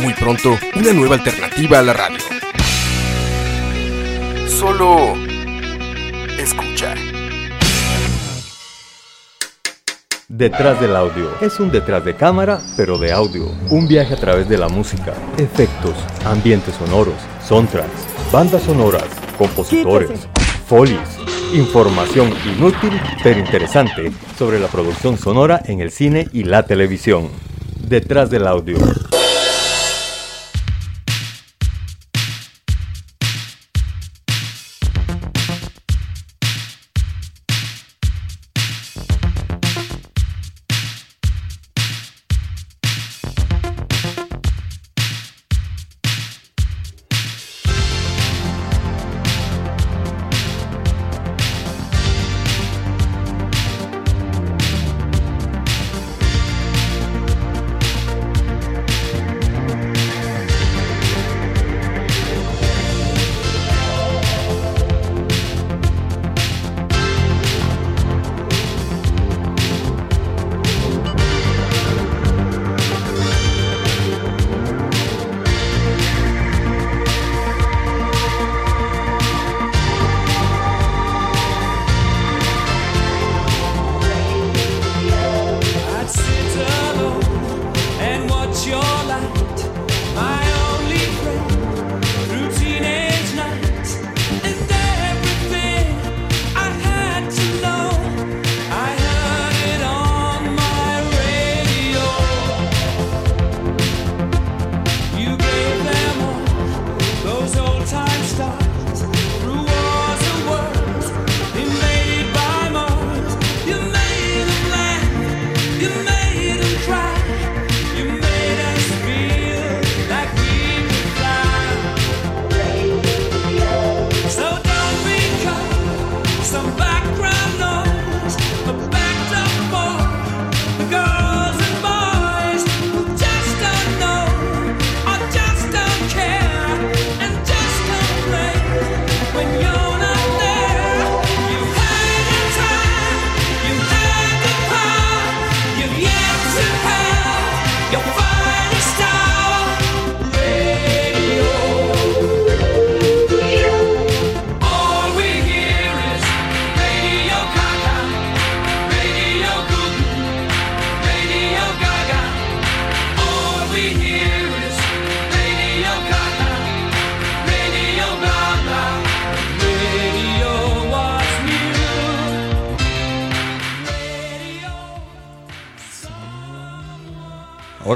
Muy pronto, una nueva alternativa a la radio. Solo escucha. Detrás del audio. Es un detrás de cámara, pero de audio. Un viaje a través de la música, efectos, ambientes sonoros, soundtracks, bandas sonoras, compositores, folies, información inútil pero interesante sobre la producción sonora en el cine y la televisión. Detrás del audio.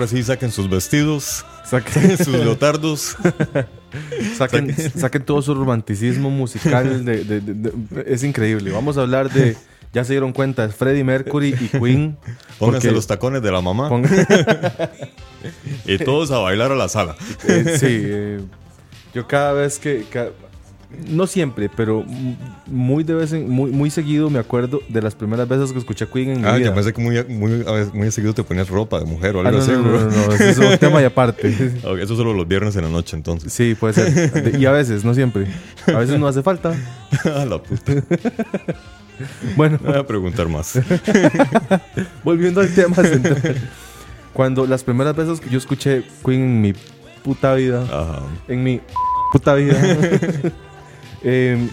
Ahora sí, saquen sus vestidos, saquen sus leotardos. saquen, saquen todo su romanticismo musical. es increíble. Vamos a hablar de. Ya se dieron cuenta, Freddie Mercury y Queen. Pónganse los tacones de la mamá. y todos a bailar a la sala. Eh, sí. Eh, yo cada vez que no siempre, pero muy de vez en, muy, muy seguido me acuerdo de las primeras veces que escuché Queen en mi ah, vida. yo pensé que muy, muy, muy seguido te ponías ropa de mujer o algo ah, así. No, no, no, eso es un tema y aparte. eso solo los viernes en la noche, entonces. Sí, puede ser. Y a veces, no siempre. A veces no hace falta. a la puta. bueno. voy a preguntar más. Volviendo al tema central. Cuando las primeras veces que yo escuché Queen en mi puta vida, en mi puta vida, Em,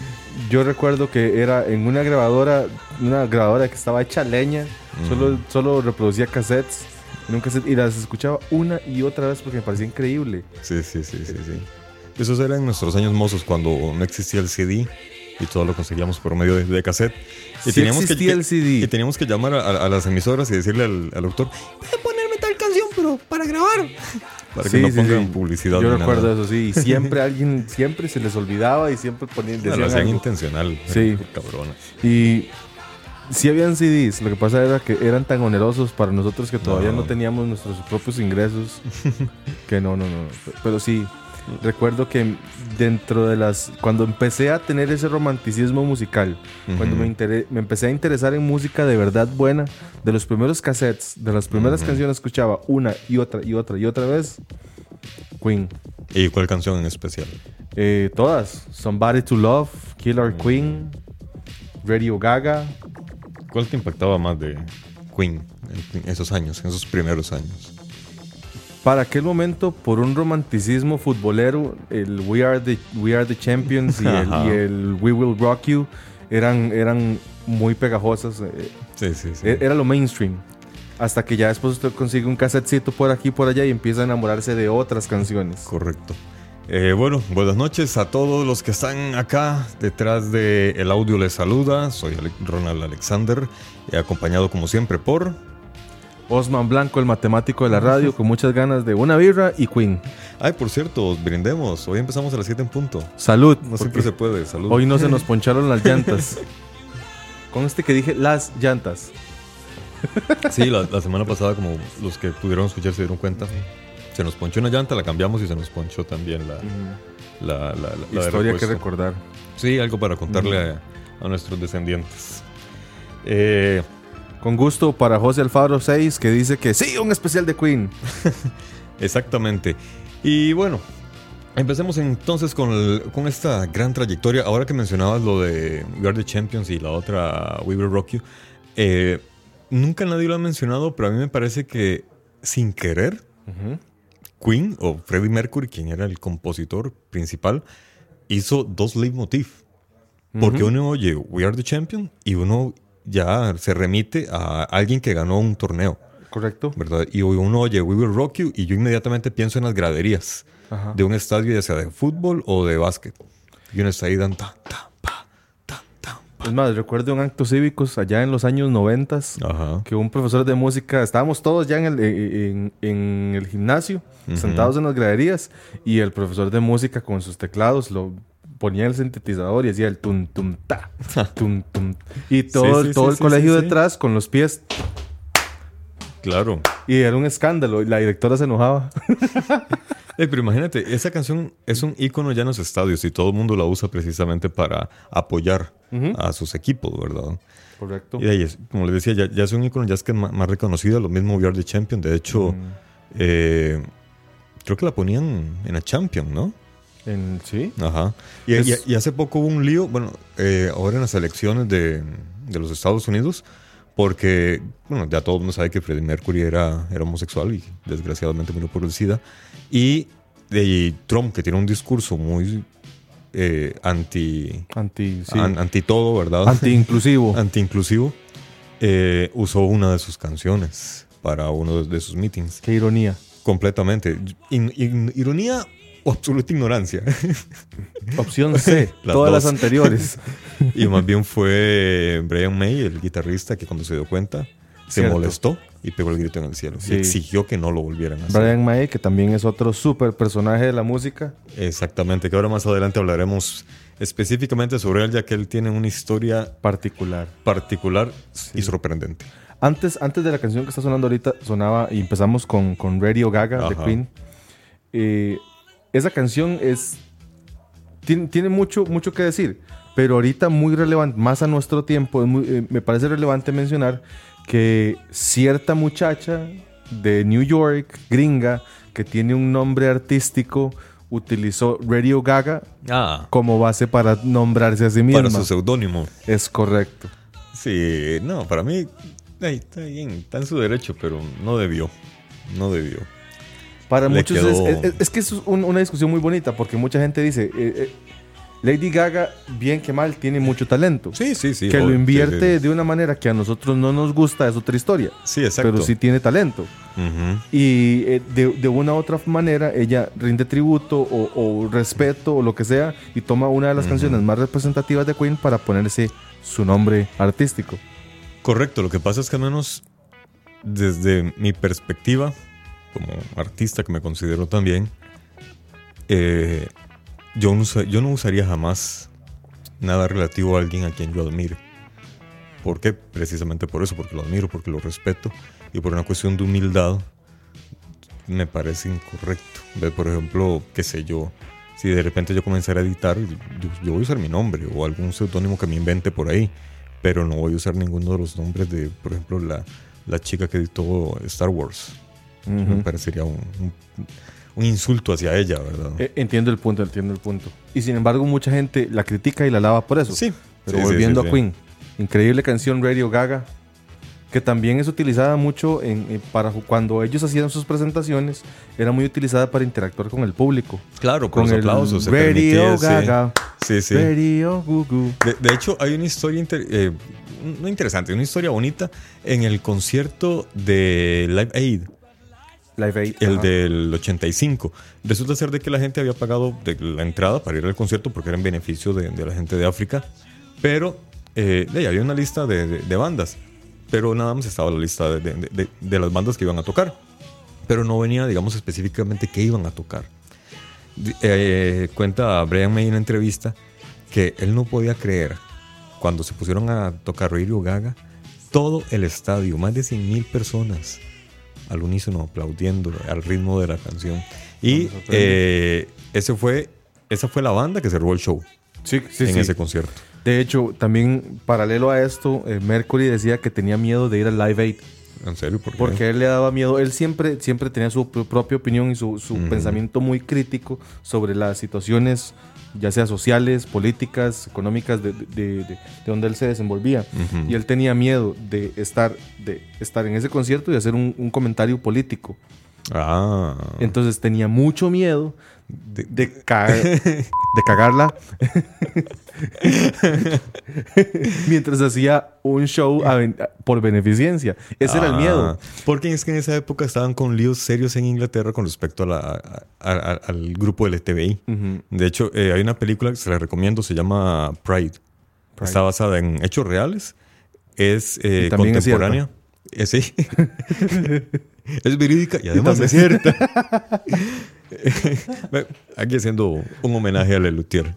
yo recuerdo que era en una grabadora, una grabadora que estaba hecha leña, solo, solo reproducía cassettes y las escuchaba una y otra vez porque me parecía increíble. Sí, sí, sí, sí, sí. Esos eran nuestros años mozos cuando no existía el CD y todo lo conseguíamos por medio de, cassette. Y teníamos que, el CD. Y teníamos que llamar a, las emisoras y decirle al, al doctor, ¿puede ponerme tal canción, pero para grabar? Para que no pongan publicidad. Yo recuerdo eso, sí. Y siempre alguien, siempre se les olvidaba y siempre ponían. Lo hacían intencional. Sí. Cabrona. Y sí habían CDs, lo que pasa era que eran tan onerosos para nosotros que todavía no, teníamos nuestros propios ingresos. que no, no, no. Pero sí, recuerdo que dentro de las. Cuando empecé a tener ese romanticismo musical, cuando me, me, empecé a interesar en música de verdad buena, de los primeros cassettes, de las primeras canciones escuchaba una y otra y otra y otra vez, Queen. ¿Y cuál canción en especial? Eh, todas. Somebody to Love, Killer Queen, Radio Gaga. ¿Cuál te impactaba más de Queen en esos años, en esos primeros años? Para aquel momento, por un romanticismo futbolero, el We Are the, We Are the Champions y el, We Will Rock You eran, eran muy pegajosas. Eh, sí, sí, sí. E, era lo mainstream. Hasta que ya después usted consigue un casetcito por aquí y por allá y empieza a enamorarse de otras canciones. Correcto. Eh, bueno, buenas noches a todos los que están acá. Detrás del el audio les saluda. Soy Ronald Alexander, acompañado como siempre por Osman Blanco, el matemático de la radio, con muchas ganas de una birra y Queen. Ay, por cierto, brindemos. Hoy empezamos a las 7 en punto. Salud. No siempre se puede, salud. Hoy no se nos poncharon las llantas. con este que dije las llantas. Sí, la, la semana pasada, como los que pudieron escuchar se dieron cuenta se nos ponchó una llanta, la cambiamos y se nos ponchó también la, historia que recordar. Sí, algo para contarle a, nuestros descendientes. Eh, con gusto para José Alfaro 6 que dice que sí, un especial de Queen. Exactamente. Y bueno, empecemos entonces con, con, esta gran trayectoria. Ahora que mencionabas lo de We Are the Champions y la otra We Will Rock You, eh, nunca nadie lo ha mencionado, pero a mí me parece que sin querer, Queen o Freddie Mercury, quien era el compositor principal, hizo dos leitmotiv. Porque uno oye We Are the Champion y uno ya se remite a alguien que ganó un torneo. Correcto. ¿Verdad? Y uno oye We Will Rock You y yo inmediatamente pienso en las graderías de un estadio, ya sea de fútbol o de básquet. Y uno está ahí dando ta, ta, es más, recuerdo un acto cívicos allá en los años 90 que un profesor de música, estábamos todos ya en el, en, el gimnasio, sentados en las graderías, y el profesor de música con sus teclados lo ponía el sintetizador y hacía el tum tum ta, tum tum. Y todo, todo el colegio detrás con los pies. Claro. Y era un escándalo y la directora se enojaba. pero imagínate, esa canción es un icono ya en los estadios y todo el mundo la usa precisamente para apoyar a sus equipos, ¿verdad? Correcto. Y ahí como les decía, ya, es un icono ya es que más, reconocido, lo mismo We Are the Champion. De hecho, eh, creo que la ponían en la Champion, ¿no? En, sí. Ajá. Y, hace poco hubo un lío, bueno, eh, ahora en las elecciones de, de los Estados Unidos porque, bueno, ya todo el mundo sabe que Freddie Mercury era, era homosexual y desgraciadamente murió por el SIDA. Y, de Trump, que tiene un discurso muy eh, anti, anti, anti todo, ¿verdad? Anti-inclusivo. Anti-inclusivo. Eh, usó una de sus canciones para uno de sus meetings. Qué ironía. Completamente. ironía o absoluta ignorancia. Opción C, todas las anteriores. y más bien fue Brian May, el guitarrista, que cuando se dio cuenta se molestó y pegó el grito en el cielo. Y exigió que no lo volvieran a hacer. Brian May, que también es otro súper personaje de la música. Exactamente, que ahora más adelante hablaremos específicamente sobre él, ya que él tiene una historia particular. Particular y sorprendente. Antes, antes de la canción que está sonando ahorita, sonaba y empezamos con, con Radio Gaga de Queen. Eh, esa canción es. Tiene, mucho, mucho que decir, pero ahorita muy relevante, más a nuestro tiempo, eh, me parece relevante mencionar que cierta muchacha de New York, gringa, que tiene un nombre artístico, utilizó Radio Gaga ah. como base para nombrarse a sí misma. Para su seudónimo. Es correcto. Sí, no, para mí está bien, está en su derecho, pero no debió. No debió. Para muchos es, que es una discusión muy bonita porque mucha gente dice, eh, eh, Lady Gaga, bien que mal, tiene mucho talento. Sí, sí, sí. Que lo invierte de una manera que a nosotros no nos gusta es otra historia. Sí, exacto. Pero sí tiene talento. Y eh, de, una u otra manera ella rinde tributo o, respeto o lo que sea y toma una de las canciones más representativas de Queen para ponerse su nombre artístico. Correcto, lo que pasa es que al menos desde mi perspectiva, como artista que me considero también, eh, yo, no, yo no usaría jamás nada relativo a alguien a quien yo admire. ¿Por qué? Precisamente por eso, porque lo admiro, porque lo respeto y por una cuestión de humildad me parece incorrecto. Ve, por ejemplo, qué sé yo, si de repente yo comenzara a editar, yo, yo voy a usar mi nombre o algún seudónimo que me invente por ahí, pero no voy a usar ninguno de los nombres de, por ejemplo, la, la chica que editó Star Wars. Me parecería un, un, un insulto hacia ella, ¿verdad? Eh, Entiendo el punto, entiendo el punto. Y sin embargo, mucha gente la critica y la lava por eso. Sí. Pero Sí, volviendo sí, a sí. Queen, increíble canción Radio Gaga, que también es utilizada mucho en, en- para ju- cuando ellos hacían sus presentaciones, era muy utilizada para interactuar con el público. Claro, con, los el aplausos. se Radio permitía. Gaga, Sí, sí. Radio Gugu. De, de hecho, hay una historia inter- eh, no interesante, una historia bonita en el concierto de Live Aid, Live Aid. el ajá. del 85. Resulta ser de que la gente había pagado de la entrada para ir al concierto porque era en beneficio de, de la gente de África, pero eh, de ahí había una lista de, de- de bandas, pero nada más estaba la lista de, las bandas que iban a tocar, pero no venía, digamos, específicamente qué iban a tocar. Eh, cuenta Brian May en una entrevista que él no podía creer cuando se pusieron a tocar Radio Gaga, todo el estadio, más de 100 mil personas al unísono aplaudiendo al ritmo de la canción. Y eh, ese fue, esa fue la banda que cerró el show Sí, sí, en sí. ese concierto. De hecho, también paralelo a esto, eh, Mercury decía que tenía miedo de ir al Live Aid. ¿En serio? ¿Por qué? Porque él le daba miedo. Él siempre, siempre tenía su pr- propia opinión y su, su pensamiento muy crítico sobre las situaciones, ya sea sociales, políticas, económicas, de, de- de- de donde él se desenvolvía. Y él tenía miedo de estar, de estar en ese concierto y hacer un, un comentario político. Ah. Entonces tenía mucho miedo de, de, ca- de cagarla mientras hacía un show ben- por beneficencia. Ese era el Ah, miedo. Porque es que en esa época estaban con líos serios en Inglaterra con respecto a la, a- a- al grupo LTBI. De hecho, eh, hay una película que se la recomiendo, se llama Pride. Pride. Está basada en hechos reales. Es eh, también es contemporánea. Eh, sí. es verídica y además es cierta. Aquí haciendo un homenaje a Lelutier.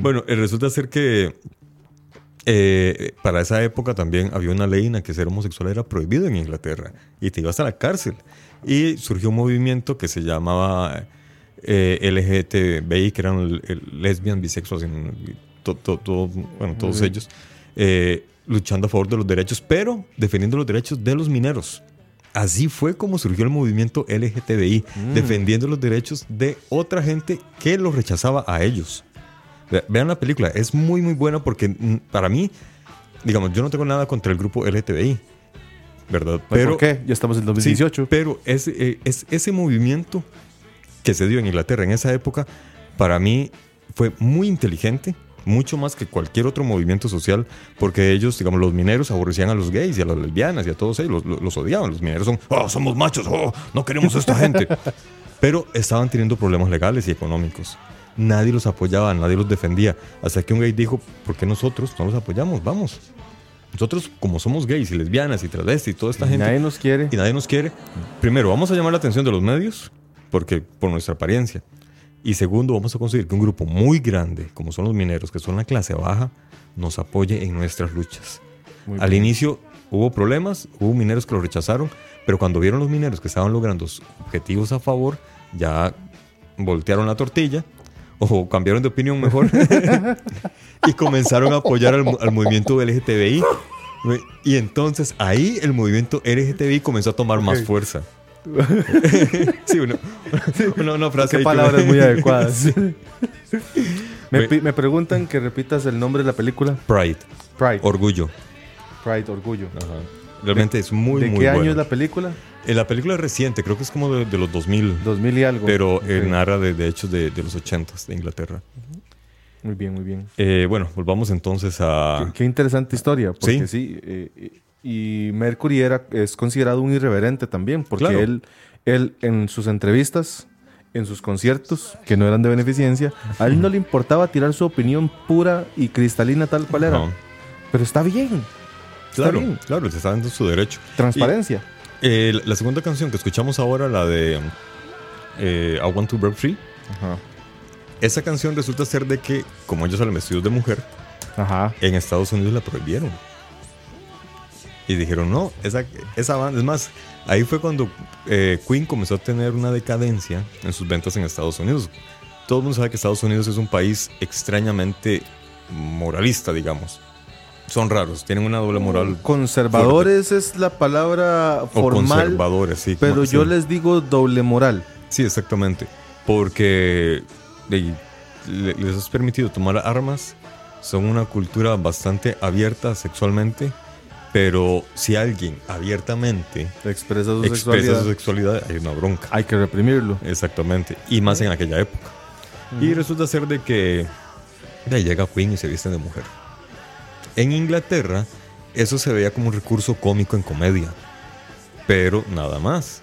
bueno, eh, resulta ser que eh, para esa época también había una ley en la que ser homosexual era prohibido en Inglaterra y te ibas a la cárcel. Y surgió un movimiento que se llamaba eh, LGTBI, que eran el- el lesbian, bisexual, bueno, todos ellos, eh, luchando a favor de los derechos, pero defendiendo los derechos de los mineros. Así fue como surgió el movimiento LGTBI, defendiendo los derechos de otra gente que los rechazaba a ellos. Ve- Vean la película, es muy muy buena porque mm, para mí, digamos, yo no tengo nada contra el grupo LGTBI, ¿verdad? Pues, ¿Por qué? Ya estamos en Sí, 2018. pero ese, eh, es, ese movimiento que se dio en Inglaterra en esa época, para mí fue muy inteligente, mucho más que cualquier otro movimiento social, porque ellos, digamos, los mineros aborrecían a los gays y a las lesbianas y a todos ellos, los, los- odiaban. Los mineros son, oh, somos machos, oh, no queremos a esta gente. Pero estaban teniendo problemas legales y económicos. Nadie los apoyaba, nadie los defendía. Hasta que un gay dijo, ¿por qué nosotros no los apoyamos? Vamos. Nosotros, como somos gays y lesbianas y travestis y toda esta gente, Nadie nos quiere. y nadie nos quiere, primero vamos a llamar la atención de los medios, porque por nuestra apariencia. Y segundo, vamos a conseguir que un grupo muy grande, como son los mineros, que son la clase baja, nos apoye en nuestras luchas. Muy Al bien. inicio hubo problemas, hubo mineros que lo rechazaron, pero cuando vieron los mineros que estaban logrando objetivos a favor, ya voltearon la tortilla o cambiaron de opinión mejor y comenzaron a apoyar al, al movimiento LGTBI. Y entonces ahí el movimiento LGTBI comenzó a tomar más fuerza. sí, una, una, una frase Qué palabras muy adecuadas. me, preguntan que repitas el nombre de la película. Pride, Pride. orgullo. Pride, Orgullo. Realmente es muy, ¿De muy qué año es la película? Eh, la película es reciente, creo que es como de, de los 2000. 2000 y algo. Pero eh, narra de, de hechos de, los 80 de Inglaterra. Muy bien, muy bien. Eh, bueno, volvamos entonces a... Qué, qué interesante historia, porque. Sí. sí, y Mercury era, es considerado un irreverente también, porque Claro. él, él en sus entrevistas, en sus conciertos, que no eran de beneficencia, a él no le importaba tirar su opinión pura y cristalina tal cual era. No. Pero está bien, está Claro, bien. claro, se está dando su derecho. Transparencia. Eh, la- la segunda canción que escuchamos ahora, la de eh, I Want to Break Free, Ajá. esa canción resulta ser de que, como ellos salen vestidos de mujer, Ajá. en Estados Unidos la prohibieron. Y dijeron, no, esa, esa banda, es más, ahí fue cuando eh, Queen comenzó a tener una decadencia en sus ventas en Estados Unidos. Todo el mundo sabe que Estados Unidos es un país extrañamente moralista, digamos. Son raros, tienen una doble moral. Conservadores es la palabra formal. O conservadores, sí. Pero yo les digo doble moral. Sí, exactamente. Porque les has permitido tomar armas, son una cultura bastante abierta sexualmente pero si alguien abiertamente expresa su, sexualidad. hay una bronca. Hay que reprimirlo. Exactamente. Y más en aquella época. Y resulta ser de que de ahí llega Queen y se visten de mujer. En Inglaterra, eso se veía como un recurso cómico en comedia. Pero nada más.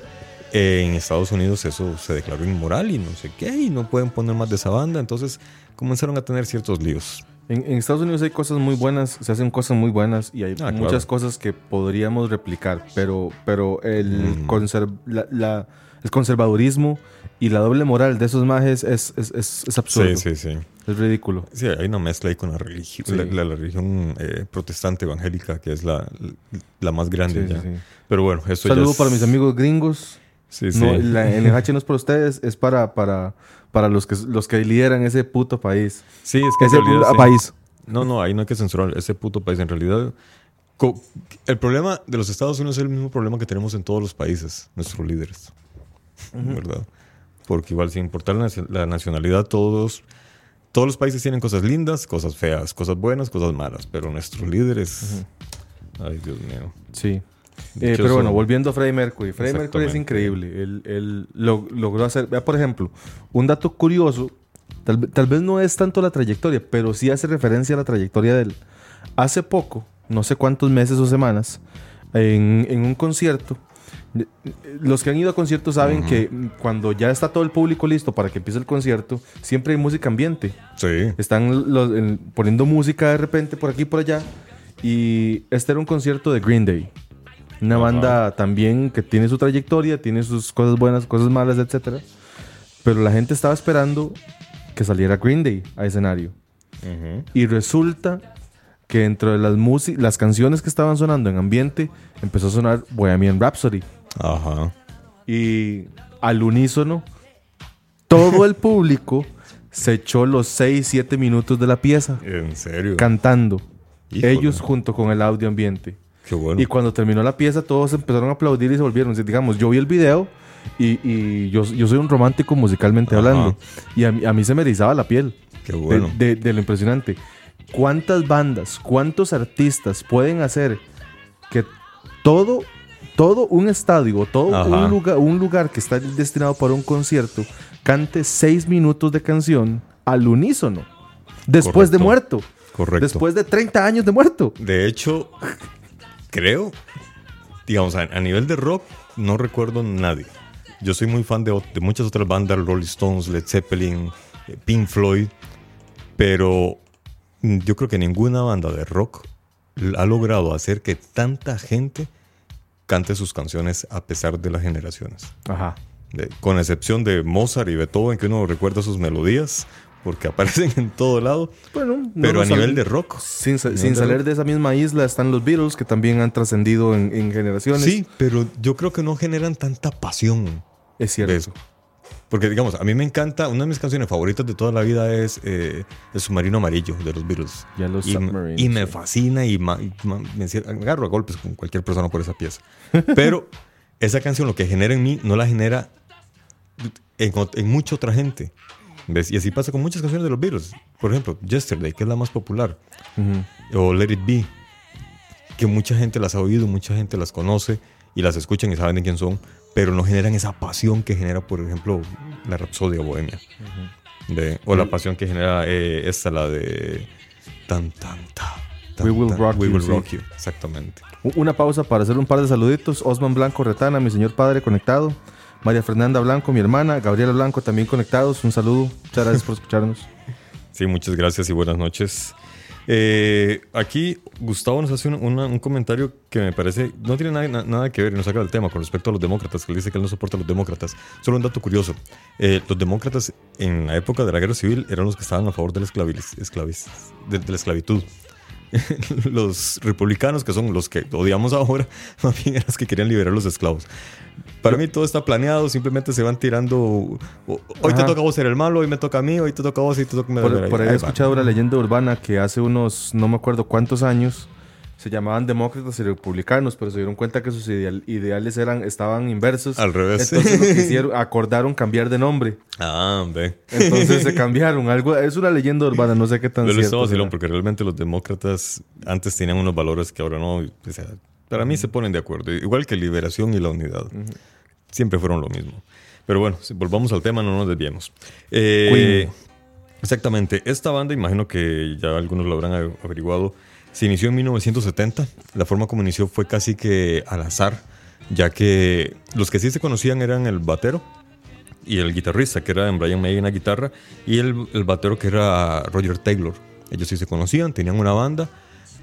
En Estados Unidos eso se declaró inmoral y no sé qué, y no pueden poner más de esa banda. Entonces comenzaron a tener ciertos líos. En, Estados Unidos hay cosas muy buenas, se hacen cosas muy buenas y hay ah, muchas cosas que podríamos replicar, pero, pero el, mm. la, el conservadurismo y la doble moral de esos majes es, es, es, absurdo. Sí, sí, sí. Es ridículo. Sí, hay una mezcla ahí con la religión, la, religión eh, protestante evangélica, que es la, la más grande ya. Pero bueno, eso Saludo para mis amigos gringos. Sí, sí. No, la NH no es para ustedes, es para, para, para los que, los que lideran ese puto país. Sí, es que ese país. No, no, ahí no hay que censurar ese puto país. En realidad, el problema de los Estados Unidos es el mismo problema que tenemos en todos los países, nuestros líderes. ¿Verdad? Porque igual, sin importar la, nacionalidad, todos, todos los países tienen cosas lindas, cosas feas, cosas buenas, cosas malas. Pero nuestros líderes. Ay, Dios mío. Sí. Eh, pero bueno, volviendo a Freddie Mercury. Freddie Mercury es increíble. Él, logró hacer. Vea, por ejemplo, un dato curioso. Tal, vez no es tanto la trayectoria, pero sí hace referencia a la trayectoria de él. Hace poco, no sé cuántos meses o semanas, en, un concierto. Los que han ido a conciertos saben que cuando ya está todo el público listo para que empiece el concierto, siempre hay música ambiente. Sí. Están poniendo música de repente por aquí y por allá. Y este era un concierto de Green Day. Una banda también que tiene su trayectoria, tiene sus cosas buenas, cosas malas, etc. Pero la gente estaba esperando que saliera Green Day a escenario. Y resulta que dentro de las, las canciones que estaban sonando en ambiente, empezó a sonar Bohemian Rhapsody. Ajá. Y al unísono, todo el público se echó los 6, 7 minutos de la pieza. ¿En serio? Cantando. Ellos junto con el audio ambiente. Y cuando terminó la pieza, todos empezaron a aplaudir y se volvieron. Digamos, yo vi el video y, yo, soy un romántico musicalmente hablando. Y a, mí se me erizaba la piel. Qué bueno. De, lo impresionante. ¿Cuántas bandas, cuántos artistas pueden hacer que todo, todo un estadio, todo un lugar, un lugar que está destinado para un concierto, cante seis minutos de canción al unísono? Después de muerto. Correcto. Después de 30 años de muerto. De hecho, creo, digamos, a, nivel de rock, no recuerdo nadie. Yo soy muy fan de, muchas otras bandas, Rolling Stones, Led Zeppelin, eh, Pink Floyd, pero yo creo que ninguna banda de rock ha logrado hacer que tanta gente cante sus canciones a pesar de las generaciones. Ajá. con excepción de Mozart y Beethoven, que uno recuerda sus melodías, porque aparecen en todo lado. Bueno, pero a nivel de rock. Sin, salir de esa misma isla están los Beatles, que también han trascendido en, generaciones. Sí, pero yo creo que no generan tanta pasión. Es cierto. Porque, digamos, a mí me encanta, una de mis canciones favoritas de toda la vida es eh, El Submarino Amarillo de los Beatles. y, me fascina y, me, agarro a golpes con cualquier persona por esa pieza. Pero esa canción lo que genera en mí no la genera en, en mucha otra gente. Y así pasa con muchas canciones de los Beatles. Por ejemplo, Yesterday, que es la más popular. O Let It Be, que mucha gente las ha oído, mucha gente las conoce y las escuchan y saben de quién son, pero no generan esa pasión que genera, por ejemplo, la Rapsodia Bohemia. o la pasión que genera eh, esta, la de... Tan, tan, We Will Rock, we will rock you. Exactamente. Una pausa para hacer un par de saluditos. Osman Blanco Retana, mi señor padre conectado. María Fernanda Blanco, mi hermana, Gabriela Blanco también conectados. Un saludo. Muchas gracias por escucharnos. Sí, muchas gracias y buenas noches. Eh, aquí Gustavo nos hace un, comentario que me parece no tiene nada, nada, que ver y nos saca del tema con respecto a los demócratas, que él dice que él no soporta a los demócratas. Solo un dato curioso: eh, los demócratas en la época de la guerra civil eran los que estaban a favor de la, esclavis, de, la esclavitud. los republicanos, que son los que odiamos ahora, más bien eran los que querían liberar los esclavos. Para mí todo está planeado, simplemente se van tirando. Hoy te toca a vos ser el malo, hoy me toca a mí, hoy te toca a vos y te toca a mí. Por, por ahí, he escuchado una leyenda urbana que hace unos, no me acuerdo cuántos años, se llamaban demócratas y republicanos, pero se dieron cuenta que sus ideales eran, estaban inversos. Al revés. Entonces lo que hicieron, acordaron cambiar de nombre. Ah, ve. Entonces se cambiaron. Algo, es una leyenda urbana, no sé qué tan Pero cierto. vacilón, porque realmente los demócratas antes tenían unos valores que ahora no. O sea, para mí se ponen de acuerdo. Igual que liberación y la unidad. Siempre fueron lo mismo. Pero bueno, si volvamos al tema, no nos desviemos. Eh, exactamente. Esta banda, imagino que ya algunos lo habrán averiguado se inició en 1970. La forma como inició fue casi que al azar, ya que los que sí se conocían eran el batero y el guitarrista, que era Brian May en la guitarra, y el, batero que era Roger Taylor. Ellos sí se conocían, tenían una banda.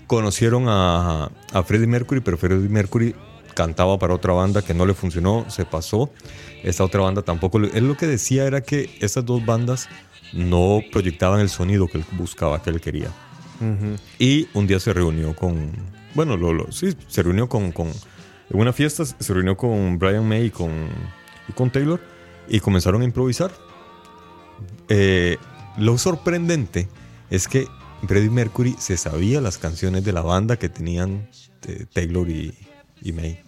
Conocieron a, a Freddie Mercury, pero Freddie Mercury cantaba para otra banda que no le funcionó, se pasó. Esta otra banda tampoco. Él lo que decía era que estas dos bandas no proyectaban el sonido que él buscaba, que él quería. Y un día se reunió con, bueno, lo, sí, se reunió con, con, en una fiesta, se reunió con Brian May y con, y con Taylor y comenzaron a improvisar. Eh, lo sorprendente es que Freddie Mercury se sabía las canciones de la banda que tenían eh, Taylor y, y, May.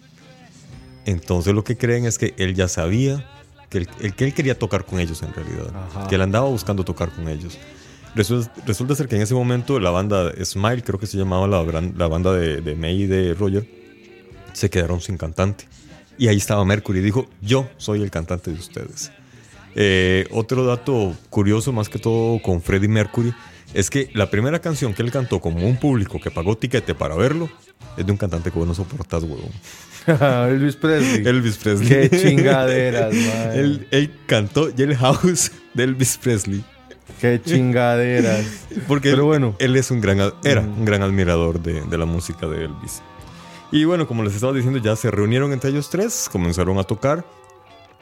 Entonces lo que creen es que él ya sabía que él, que él quería tocar con ellos en realidad, Ajá. que él andaba buscando tocar con ellos. Resulta, ser que en ese momento la banda Smile, creo que se llamaba la, la banda de, de, May y de Roger, se quedaron sin cantante. Y ahí estaba Mercury y dijo, yo soy el cantante de ustedes. Eh, otro dato curioso, más que todo con Freddie Mercury, es que la primera canción que él cantó como un público que pagó tiquete para verlo es de un cantante que vos no soportás, huevón. Elvis Presley. Elvis Presley. Qué chingaderas, man. él, él cantó Jailhouse de Elvis Presley. Qué chingaderas. Porque Pero bueno. él, es un gran, era un gran admirador de, de, la música de Elvis. Y bueno, como les estaba diciendo, ya se reunieron entre ellos tres, comenzaron a tocar.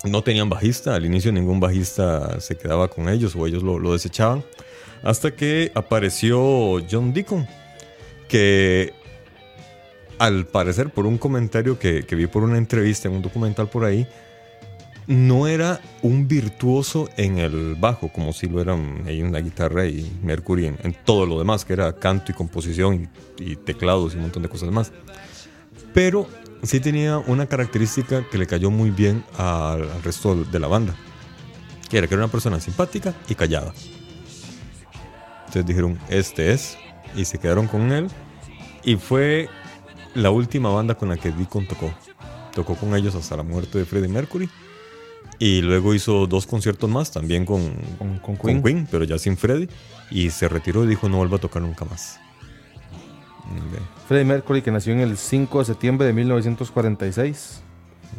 No tenían bajista, al inicio ningún bajista se quedaba con ellos o ellos lo, lo desechaban. Hasta que apareció John Deacon, que al parecer por un comentario que, que vi por una entrevista en un documental por ahí, no era un virtuoso en el bajo, como si lo eran ahí en la guitarra y Mercury en, todo lo demás, que era canto y composición y, y, teclados y un montón de cosas más. Pero sí tenía una característica que le cayó muy bien al, al resto de la banda, que era que era una persona simpática y callada. Entonces dijeron, este es, y se quedaron con él, y fue la última banda con la que Deacon tocó. Tocó con ellos hasta la muerte de Freddie Mercury. Y luego hizo dos conciertos más, también con, con, con, con Queen. Pero ya sin Freddie. Y se retiró y dijo no vuelva a tocar nunca más. Okay. Freddie Mercury, que nació en el 5 de septiembre de 1946.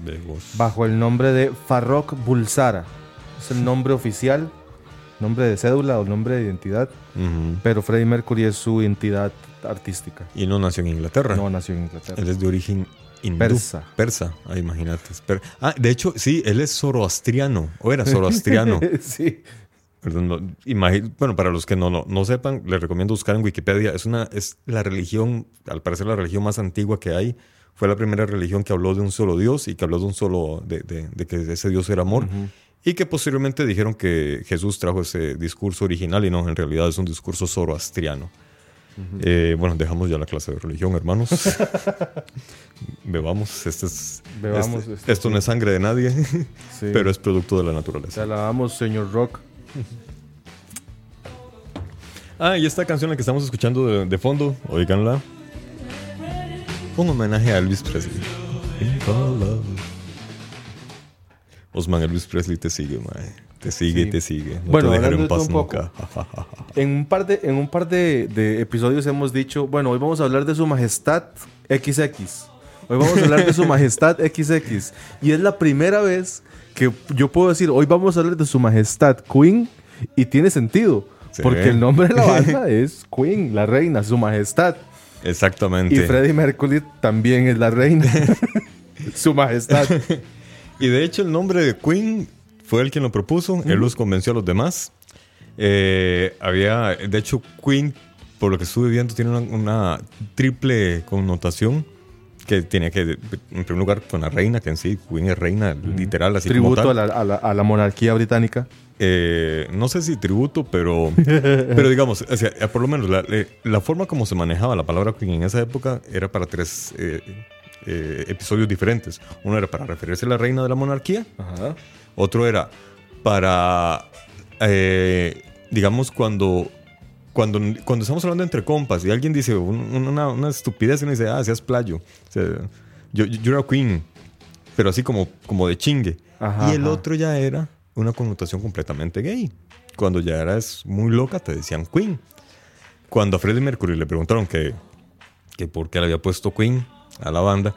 De bajo el nombre de Farrokh Bulsara. Es el nombre oficial, nombre de cédula o nombre de identidad. Uh -huh. Pero Freddie Mercury es su entidad artística. Y no nació en Inglaterra. No nació en Inglaterra. Él es de origen hindú. Persa. Persa, ah, imagínate. Ah, de hecho, sí, él es zoroastriano, o era zoroastriano. sí. Perdón, no, bueno, para los que no, no, no, sepan, les recomiendo buscar en Wikipedia. Es, una, es la religión, al parecer la religión más antigua que hay. Fue la primera religión que habló de un solo Dios y que habló de un solo, de, de, de que ese Dios era amor. Uh -huh. Y que posteriormente dijeron que Jesús trajo ese discurso original y no, en realidad es un discurso zoroastriano. Uh -huh. eh, bueno, dejamos ya la clase de religión, hermanos. Bebamos. Este es, Bebamos este, este, esto no es sangre de nadie, sí. pero es producto de la naturaleza. Te alabamos, señor Rock. Ah, y esta canción la que estamos escuchando de, de fondo, oiganla. Un homenaje a Elvis Presley. Osman Elvis Presley te sigue, mae. Te sigue, sí. te sigue. No bueno, te dejaré en paz nunca. en un par, de, en un par de, de, episodios hemos dicho, bueno, hoy vamos a hablar de su majestad XX. Hoy vamos a hablar de su majestad XX. Y es la primera vez que yo puedo decir, hoy vamos a hablar de su majestad Queen y tiene sentido. Porque el nombre de la banda es Queen, la reina, su majestad. Exactamente. Y Freddie Mercury también es la reina, su majestad. y de hecho el nombre de Queen fue el quien lo propuso, él los convenció a los demás. Eh, había, de hecho, Queen por lo que estuve viendo, tiene una, una triple connotación que tiene que, en primer lugar, con la reina, que en sí, Queen es reina, literal, así Tributo como a tal. la, a, la, a la monarquía británica. Eh, no sé si tributo, pero, pero digamos, o sea, eh, por lo menos la, eh, la forma como se manejaba la palabra Queen en esa época era para tres eh, eh, episodios diferentes. Uno era para referirse a la reina de la monarquía, Ajá. Otro era para, eh, digamos, cuando, cuando, cuando estamos hablando entre compas y alguien dice un- una, una estupidez y uno dice, ah, seas playo. O sea, yo, yo era queen, pero así como, como de chingue. Ajá, y el ajá. otro ya era una connotación completamente gay. Cuando ya eras muy loca te decían queen. Cuando a Freddie Mercury le preguntaron que, que por qué le había puesto Queen a la banda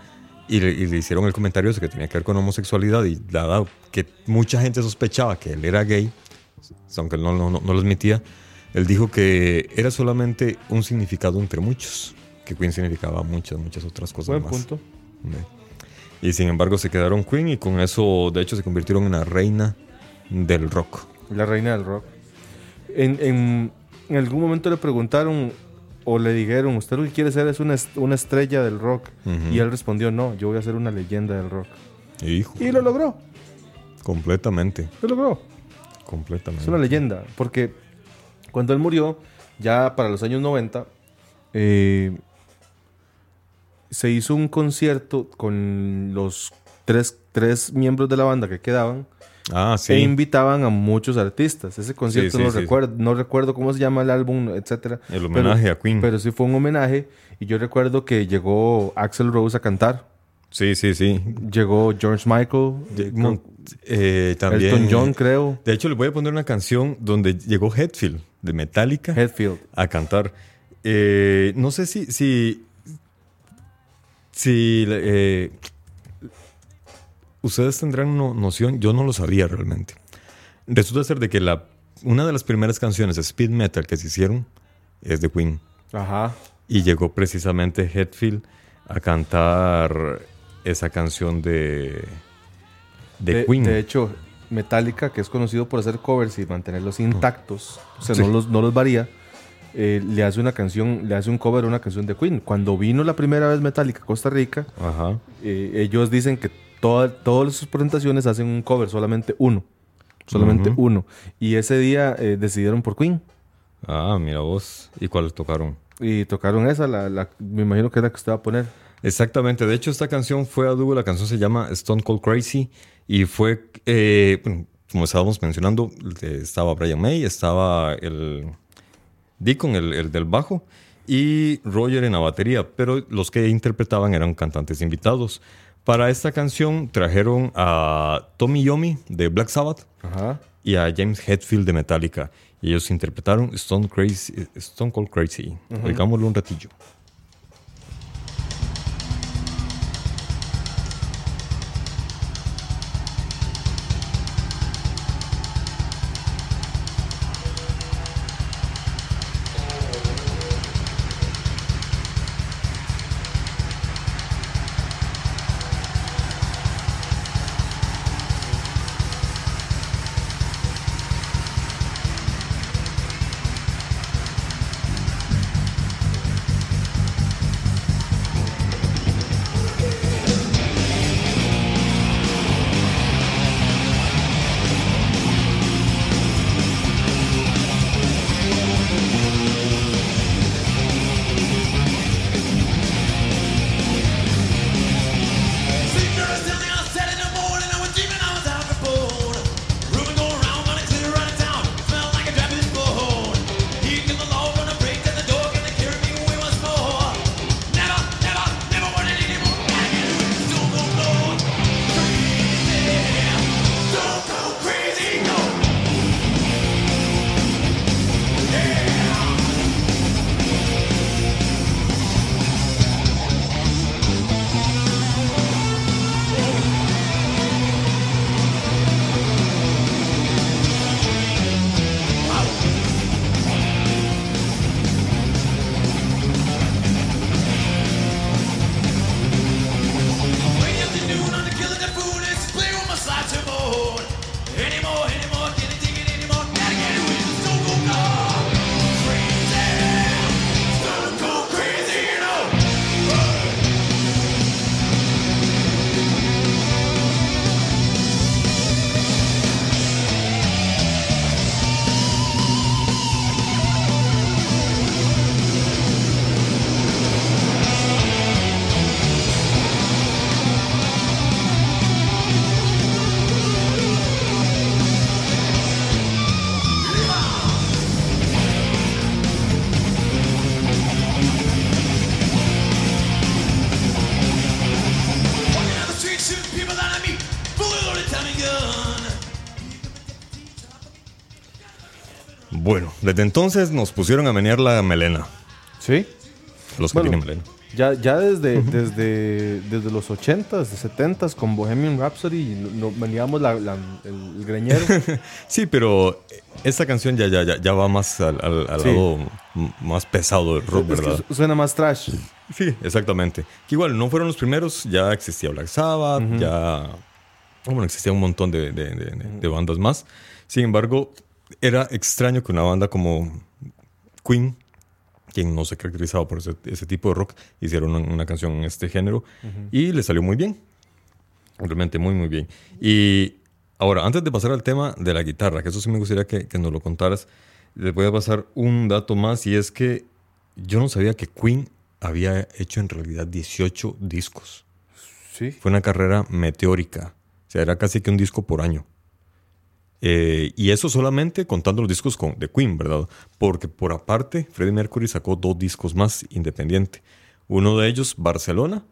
y le, y le hicieron el comentario de que tenía que ver con homosexualidad y dado que mucha gente sospechaba que él era gay, aunque él no, no, no, no lo admitía, él dijo que era solamente un significado entre muchos, que Queen significaba muchas, muchas otras cosas Buen más. punto. Y sin embargo se quedaron Queen y con eso de hecho se convirtieron en la reina del rock. La reina del rock. En, en- en algún momento le preguntaron o le dijeron, ¿usted lo que quiere ser es una, est- una estrella del rock? Y él respondió, no, yo voy a ser una leyenda del rock. Hijo, Y lo logró, completamente, lo logró. completamente. Es una leyenda, porque cuando él murió, ya para los años 90, eh, se hizo un concierto con los tres, tres miembros de la banda que quedaban Ah, sí. e invitaban a muchos artistas. Ese concierto Sí, sí, no, sí. recuerdo, no recuerdo cómo se llama el álbum, etcétera. El homenaje a Queen. Pero sí fue un homenaje y yo recuerdo que llegó Axel Rose a cantar. Sí, sí, sí. Llegó George Michael, eh, eh, también. Elton John, creo, De hecho, le voy a poner una canción donde llegó Hetfield de Metallica Hetfield. a cantar. Eh, no sé si. Si. si eh, ustedes tendrán no- noción, yo no lo sabía realmente. Resulta ser de que la, una de las primeras canciones de speed metal que se hicieron es de Queen. Ajá. Y llegó precisamente Hetfield a cantar esa canción de, de, Queen. de hecho, Metallica, que es conocido por hacer covers y mantenerlos intactos, o sea, Sí. no, los, no los varía, eh, le hace una canción, le hace un cover a una canción de Queen. Cuando vino la primera vez Metallica a Costa Rica, Ajá. eh, ellos dicen que toda- todas sus presentaciones hacen un cover, solamente uno. Solamente uno. Y ese día eh, decidieron por Queen. Ah, mira vos. ¿Y cuáles tocaron? Y tocaron esa, la, la- me imagino que es la que usted va a poner. Exactamente. De hecho, esta canción fue a dúo. La canción se llama Stone Cold Crazy. Y fue, eh, bueno, como estábamos mencionando, estaba Brian May, estaba el Deacon, el, el del bajo, y Roger en la batería. Pero los que interpretaban eran cantantes invitados. Para esta canción trajeron a Tommy Yomi de Black Sabbath Ajá. y a James Hetfield de Metallica. Y ellos interpretaron Stone, Crazy, Stone Cold Crazy. Oigámoslo un ratillo. Bueno, desde entonces nos pusieron a menear la melena. ¿Sí? Los que Bueno. tienen melena. Ya, ya desde, desde, desde los 80s, 70s, con Bohemian Rhapsody, no, veníamos la- la- el, el greñero. Sí, pero esta canción ya, ya, ya, ya va más al, al- al Sí. lado más pesado del rock, Es ¿verdad? su- suena más trash. Sí, exactamente. Que igual no fueron los primeros, ya existía Black Sabbath, ya. Bueno, existía un montón de, de- de- de- de bandas más. Sin embargo, era extraño que una banda como Queen, quien no se caracterizaba por ese, ese tipo de rock, hiciera una, una canción en este género y le salió muy bien. Realmente muy, muy bien. Y ahora, antes de pasar al tema de la guitarra, que eso sí me gustaría que, que nos lo contaras, les voy a pasar un dato más y es que yo no sabía que Queen había hecho en realidad 18 discos. Sí. Fue una carrera meteórica. O sea, era casi que un disco por año. Eh, y eso solamente contando los discos con, de Queen, ¿verdad? Porque por aparte, Freddie Mercury sacó dos discos más independiente. Uno de ellos, Barcelona,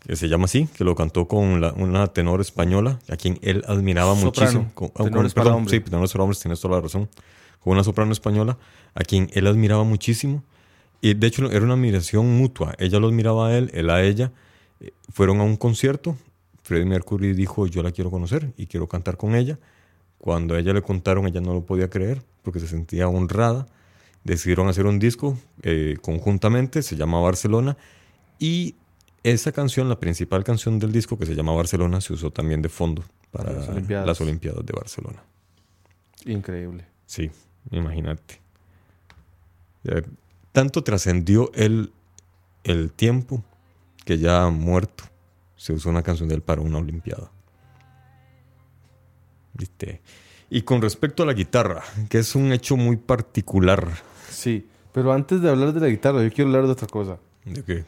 que se llama así, que lo cantó con la- una tenor española, a quien él admiraba Soprano. muchísimo. Con, ah, Tenores con- para hombre. Sí, tenores para hombres, tienes toda la razón. Con una soprano española, a quien él admiraba muchísimo. Y de hecho era una admiración mutua. Ella lo admiraba a él, él a ella. Eh, Fueron a un concierto. Freddie Mercury dijo, yo la quiero conocer y quiero cantar con ella. Cuando a ella le contaron, ella no lo podía creer porque se sentía honrada. Decidieron hacer un disco eh, conjuntamente, se llama Barcelona. Y esa canción, la principal canción del disco que se llama Barcelona, se usó también de fondo para Las Olimpiadas. las Olimpiadas de Barcelona. Increíble. Sí, imagínate. Tanto trascendió el, el tiempo que ya muerto se usó una canción de él para una Olimpiada. ¿Viste? Y con respecto a la guitarra, que es un hecho muy particular. Sí. Pero antes de hablar de la guitarra, yo quiero hablar de otra cosa.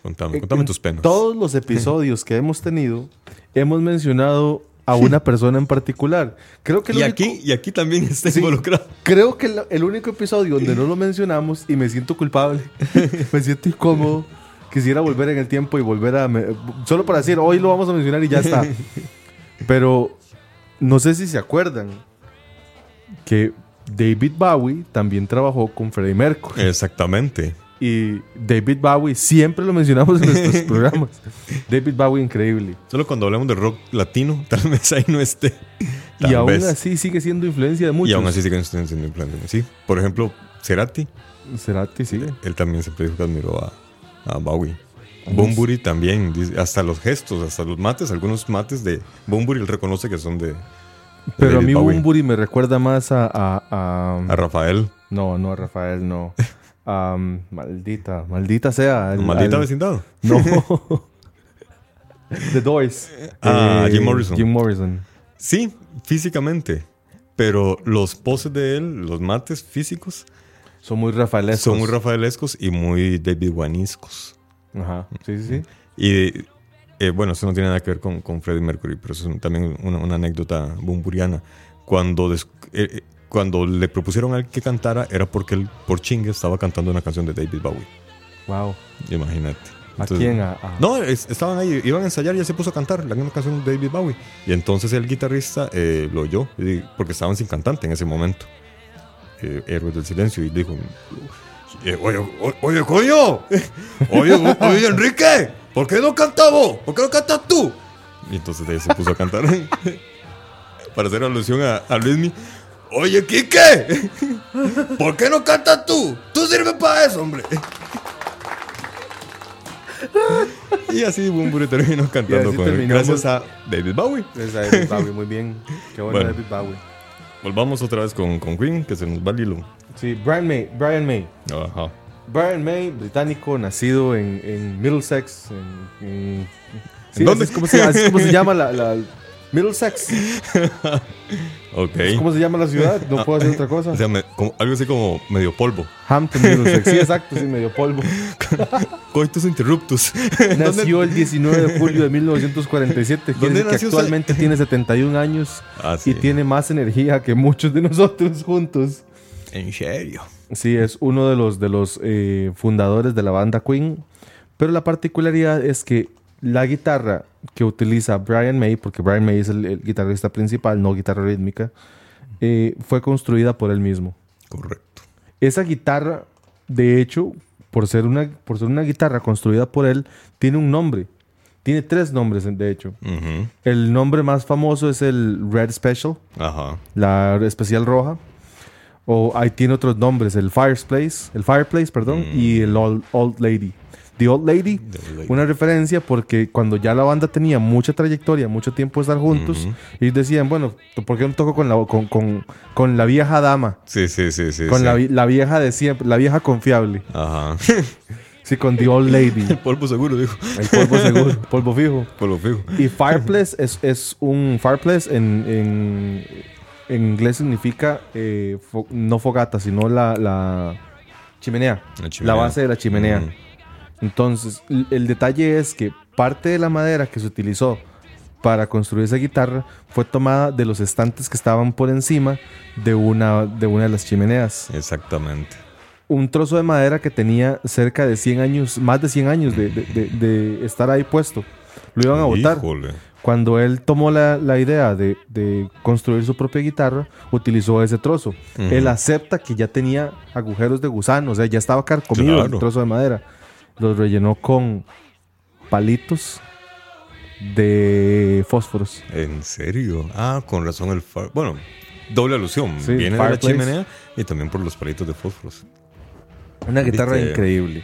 Contame, En- contame en tus penas. Todos los episodios que hemos tenido, hemos mencionado a una persona en particular. Creo que Y único- aquí, y aquí también está Sí. involucrado. Creo que el, el único episodio donde no lo mencionamos y me siento culpable, me siento incómodo, quisiera volver en el tiempo y volver a... me- solo para decir, hoy lo vamos a mencionar y ya está. Pero no sé si se acuerdan que David Bowie también trabajó con Freddie Mercury. Exactamente. Y David Bowie siempre lo mencionamos en nuestros programas. David Bowie increíble. Solo cuando hablamos de rock latino, tal vez ahí no esté. y Tal aún vez. así sigue siendo influencia de muchos. Y aún así siguen siendo influencers. Sí, por ejemplo, Cerati, Cerati, sí. él también siempre dijo que admiró a, a Bowie. Bunbury también, hasta los gestos, hasta los mates, algunos mates de Bunbury él reconoce que son de, de Pero a mí Bowie. Bunbury me recuerda más a... a- a- A Rafael, no, no a Rafael, no. Am, maldita, maldita sea. al- maldita al- vecindad. No. The Doors. Ah, Eh, Jim Morrison. Jim Morrison. Sí, físicamente, pero los poses de él, los mates físicos, Son muy rafaelescos. son muy rafaelescos y muy David Waniscos. Ajá. Sí, sí, sí. Y eh, bueno, eso no tiene nada que ver con, con Freddie Mercury, pero eso es también una, una anécdota bumburiana. Cuando, des- eh, eh, cuando le propusieron a él que cantara, era porque él, por chingue, estaba cantando una canción de David Bowie. Wow. Imagínate. ¿A Entonces- quién? A, a- No, es- estaban ahí, iban a ensayar y ya se puso a cantar la misma canción de David Bowie. Y entonces el guitarrista eh, lo oyó, porque estaban sin cantante en ese momento. Eh, Héroes del Silencio, y dijo: Oye, oye, coño, oye, oye, Enrique, ¿por qué no cantamos? ¿Por qué no cantas tú? Y entonces ahí se puso a cantar para hacer alusión a, a Luismi. Oye, Quique, ¿por qué no cantas tú? Tú sirves para eso, hombre. Y así Bumburi terminó cantando con él. Gracias a David Bowie. Es a David Bowie, muy bien. Qué bueno, Bueno. David Bowie. Volvamos otra vez con, con Queen, que se nos va el hilo. Sí, Brian May. Brian May. Ajá. Brian May, británico, nacido en, en Middlesex. En, en- sí, dónde? es como se, es como se llama la, la- Middlesex. Ok. ¿Cómo se llama la ciudad? No puedo decir otra cosa. O sea, me- como- algo así como medio polvo. Hampton, Middlesex. Sí, exacto, sí, medio polvo. Coitus interruptus. Nació el 19 de julio de 1947. Quiere ¿Dónde decir que actualmente tiene 71 años Ah, sí. y tiene más energía que muchos de nosotros juntos. En serio. Sí, es uno de los, de los eh, fundadores de la banda Queen. Pero la particularidad es que la guitarra que utiliza Brian May, porque Brian May es el, el guitarrista principal, no guitarra rítmica, eh, fue construida por él mismo. Correcto. Esa guitarra, de hecho, por ser una, por ser una guitarra construida por él, tiene un nombre. Tiene tres nombres, de hecho. El nombre más famoso es el Red Special, Ajá. la especial roja. O ahí tiene otros nombres, el Fireplace, el Fireplace, perdón, y el Old, Old Lady. The Old Lady, The Old Lady. una referencia porque cuando ya la banda tenía mucha trayectoria, mucho tiempo de estar juntos, ellos decían, bueno, ¿por qué no toco con la, con, con- con la vieja dama? Sí, sí, sí, sí. con sí. la, vi- la vieja de siempre, la vieja confiable. Ajá. Sí, con The Old Lady. Polvo seguro, dijo. El polvo seguro, polvo fijo. Polvo fijo. Y Fireplace es, es un Fireplace en, en, en inglés significa eh, fo- no fogata, sino la, la chimenea, La base de la chimenea. Ujú. Entonces, el detalle es que parte de la madera que se utilizó para construir esa guitarra fue tomada de los estantes que estaban por encima de una de, una de las chimeneas. Exactamente. Un trozo de madera que tenía cerca de 100 años, más de 100 años de, de- de- de estar ahí puesto. Lo iban a botar. Híjole. Cuando él tomó la, la idea de, de construir su propia guitarra, utilizó ese trozo. Él acepta que ya tenía agujeros de gusano, o sea, ya estaba carcomido Claro. el trozo de madera. Los rellenó con palitos de fósforos. ¿En serio? Ah, con razón el far... Bueno, doble alusión. Sí, Viene de la chimenea y también por los palitos de fósforos. Una guitarra ¿Viste? increíble.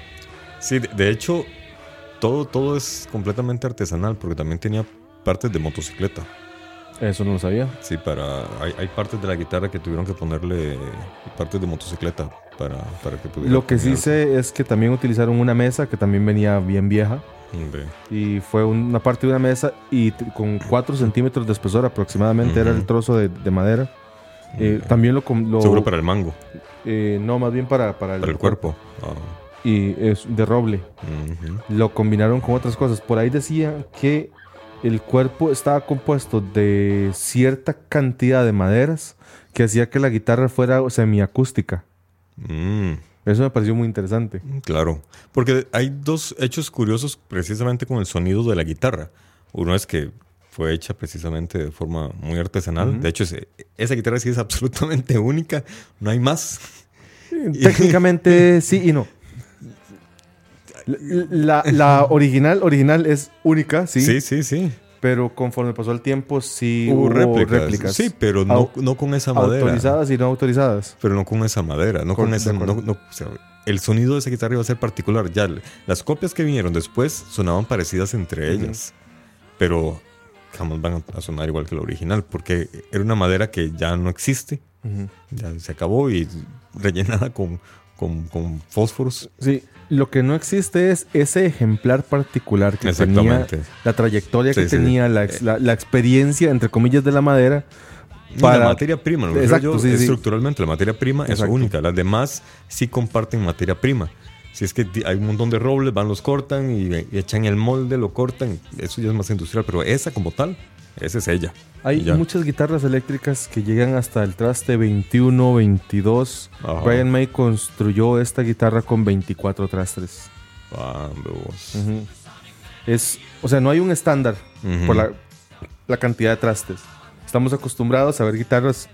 Sí, de, de hecho, todo, todo es completamente artesanal porque también tenía partes de motocicleta. Eso no lo sabía. Sí, para... Hay, hay partes de la guitarra que tuvieron que ponerle partes de motocicleta para, para que pudiera... Lo que sí sé es que también utilizaron una mesa que también venía bien vieja. Hombre. Y fue una parte de una mesa y con 4 centímetros de espesor aproximadamente era Ujú. el trozo de, de madera. Eh, también lo, lo- Seguro para el mango, eh, no, más bien para, para el, para el cuerpo. Ah, Y es de roble. ujú. Lo combinaron con otras cosas. Por ahí decía que el cuerpo estaba compuesto de cierta cantidad de maderas que hacía que la guitarra fuera semiacústica. Mm. Eso me pareció muy interesante. Claro, porque hay dos hechos curiosos precisamente con el sonido de la guitarra. Uno es que fue hecha precisamente de forma muy artesanal. De hecho, ese- esa guitarra sí es absolutamente única, no hay más. Técnicamente sí y no. La, la original, original es única, sí, Sí, sí, sí. Pero conforme pasó el tiempo sí Hubo hubo, réplicas. réplicas. Sí, pero no, no con esa madera. autorizadas y no autorizadas. Pero no con esa madera, no con esa... no- no, o sea, el sonido de esa guitarra iba a ser particular. Ya, las copias que vinieron después sonaban parecidas entre ellas. Pero jamás van a sonar igual que la original, porque era una madera que ya no existe. Ya se acabó y rellenada con, con, con fósforos. Sí, lo que no existe es ese ejemplar particular que tenía, la trayectoria que Sí, sí. tenía, la, la- la experiencia, entre comillas, de la madera. Para- la materia prima, lo que creo Exacto, yo, sí. estructuralmente, la materia prima Exacto. es única. Las demás sí comparten materia prima. Si es que hay un montón de robles, van, los cortan y, y echan el molde, lo cortan. Eso ya es más industrial, pero esa como tal, esa es ella. Hay muchas guitarras eléctricas que llegan hasta el traste 21, 22. Ajá. Brian May construyó esta guitarra con 24 trastes. Ah. Es, o sea, no hay un estándar por la, la cantidad de trastes. Estamos acostumbrados a ver guitarras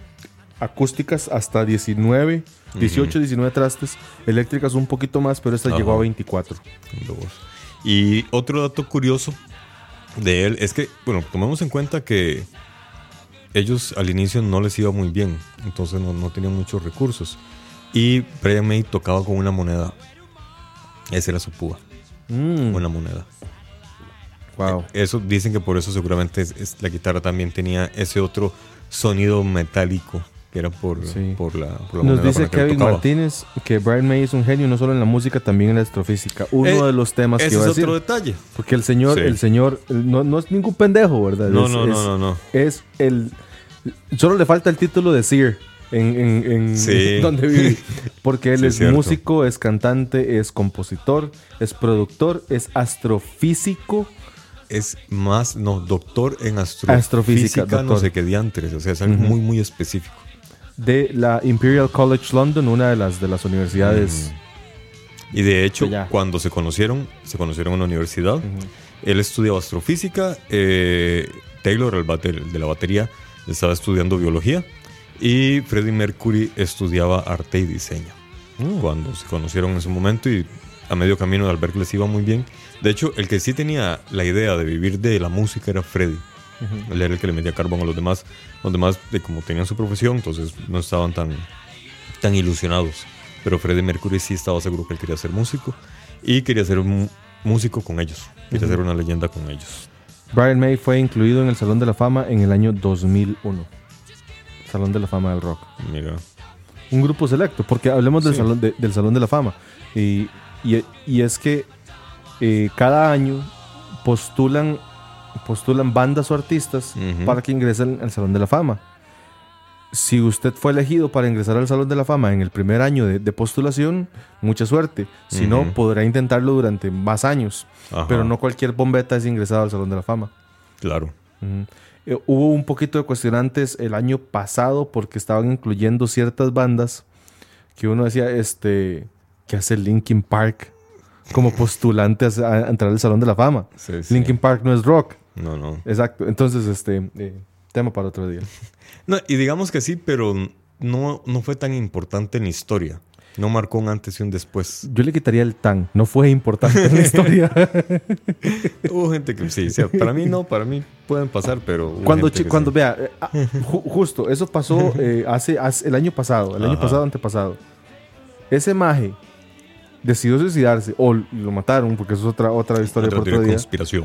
acústicas hasta 19, 18, 19 trastes, eléctricas un poquito más, pero esta Ajá. llegó a 24. Hombre, vos. Y otro dato curioso de él es que, bueno, tomemos en cuenta que ellos al inicio no les iba muy bien, entonces no, no tenían muchos recursos. Y Brian May tocaba con una moneda. Esa era su púa, Mm, una moneda. wow. Eso dicen que por eso seguramente es- es- la guitarra también tenía ese otro sonido metálico que era por, Sí. por la, por la Nos dice Kevin. Martínez que Brian May es un genio no solo en la música, también en la astrofísica. Uno Eh, de los temas que iba a es decir. otro detalle. Porque el señor, Sí. el señor, no, no es ningún pendejo, ¿verdad? No, Es- no, es- no, no, no. Es el. Solo le falta el título de Seer en, en, en Sí. donde vive. Porque él Sí, es cierto. músico, es cantante, es compositor, es productor, es astrofísico. Es más, no, doctor en astrofísica, Astrofísica, no doctor. sé qué diantres. O sea, es algo muy, muy específico. De la Imperial College London, una de las de las universidades. Y de hecho, cuando se conocieron, se conocieron en la universidad. Él estudiaba astrofísica. eh, Taylor, el, de la batería, estaba estudiando biología. Y Freddie Mercury estudiaba arte y diseño. mm. cuando se conocieron en su momento y a medio camino al ver que les iba muy bien. De hecho, el que sí tenía la idea de vivir de la música era Él era el que le metía carbón a los demás. Los demás, de como tenían su profesión, entonces no estaban tan, tan ilusionados. Pero Freddie Mercury sí estaba seguro que él quería ser músico y quería ser un músico con ellos. Quería ser una leyenda con ellos. Brian May fue incluido en el Salón de la Fama en el año 2001. Salón de la Fama del Rock. Mira. Un grupo selecto, porque hablemos del, salón, del Salón de la Fama. Y, y, es que eh, cada año postulan, postulan bandas o artistas para que ingresen al Salón de la Fama. Si usted fue elegido para ingresar al Salón de la Fama en el primer año de, postulación, mucha suerte. Si no, podrá intentarlo durante más años. Pero no cualquier bombeta es ingresado al Salón de la Fama. Claro. Eh, hubo un poquito de cuestionantes el año pasado porque estaban incluyendo ciertas bandas que uno decía, este, que hace Linkin Park como postulante a, entrar al Salón de la Fama. Linkin Park no es rock. No, no. Exacto. Entonces, este, eh, tema para otro día. no, y digamos que sí, pero no, no fue tan importante en la historia. No marcó un antes y un después. Yo le quitaría el tan. No fue importante en la historia. Hubo gente que sí, para mí no, para mí pueden pasar, pero. Cuando, cuando vea, eh, ah, justo, eso pasó eh, hace, el año pasado, el año pasado, antepasado. Ese maje decidió suicidarse o lo mataron, porque eso es otra, otra historia otra por otro día. conspiración.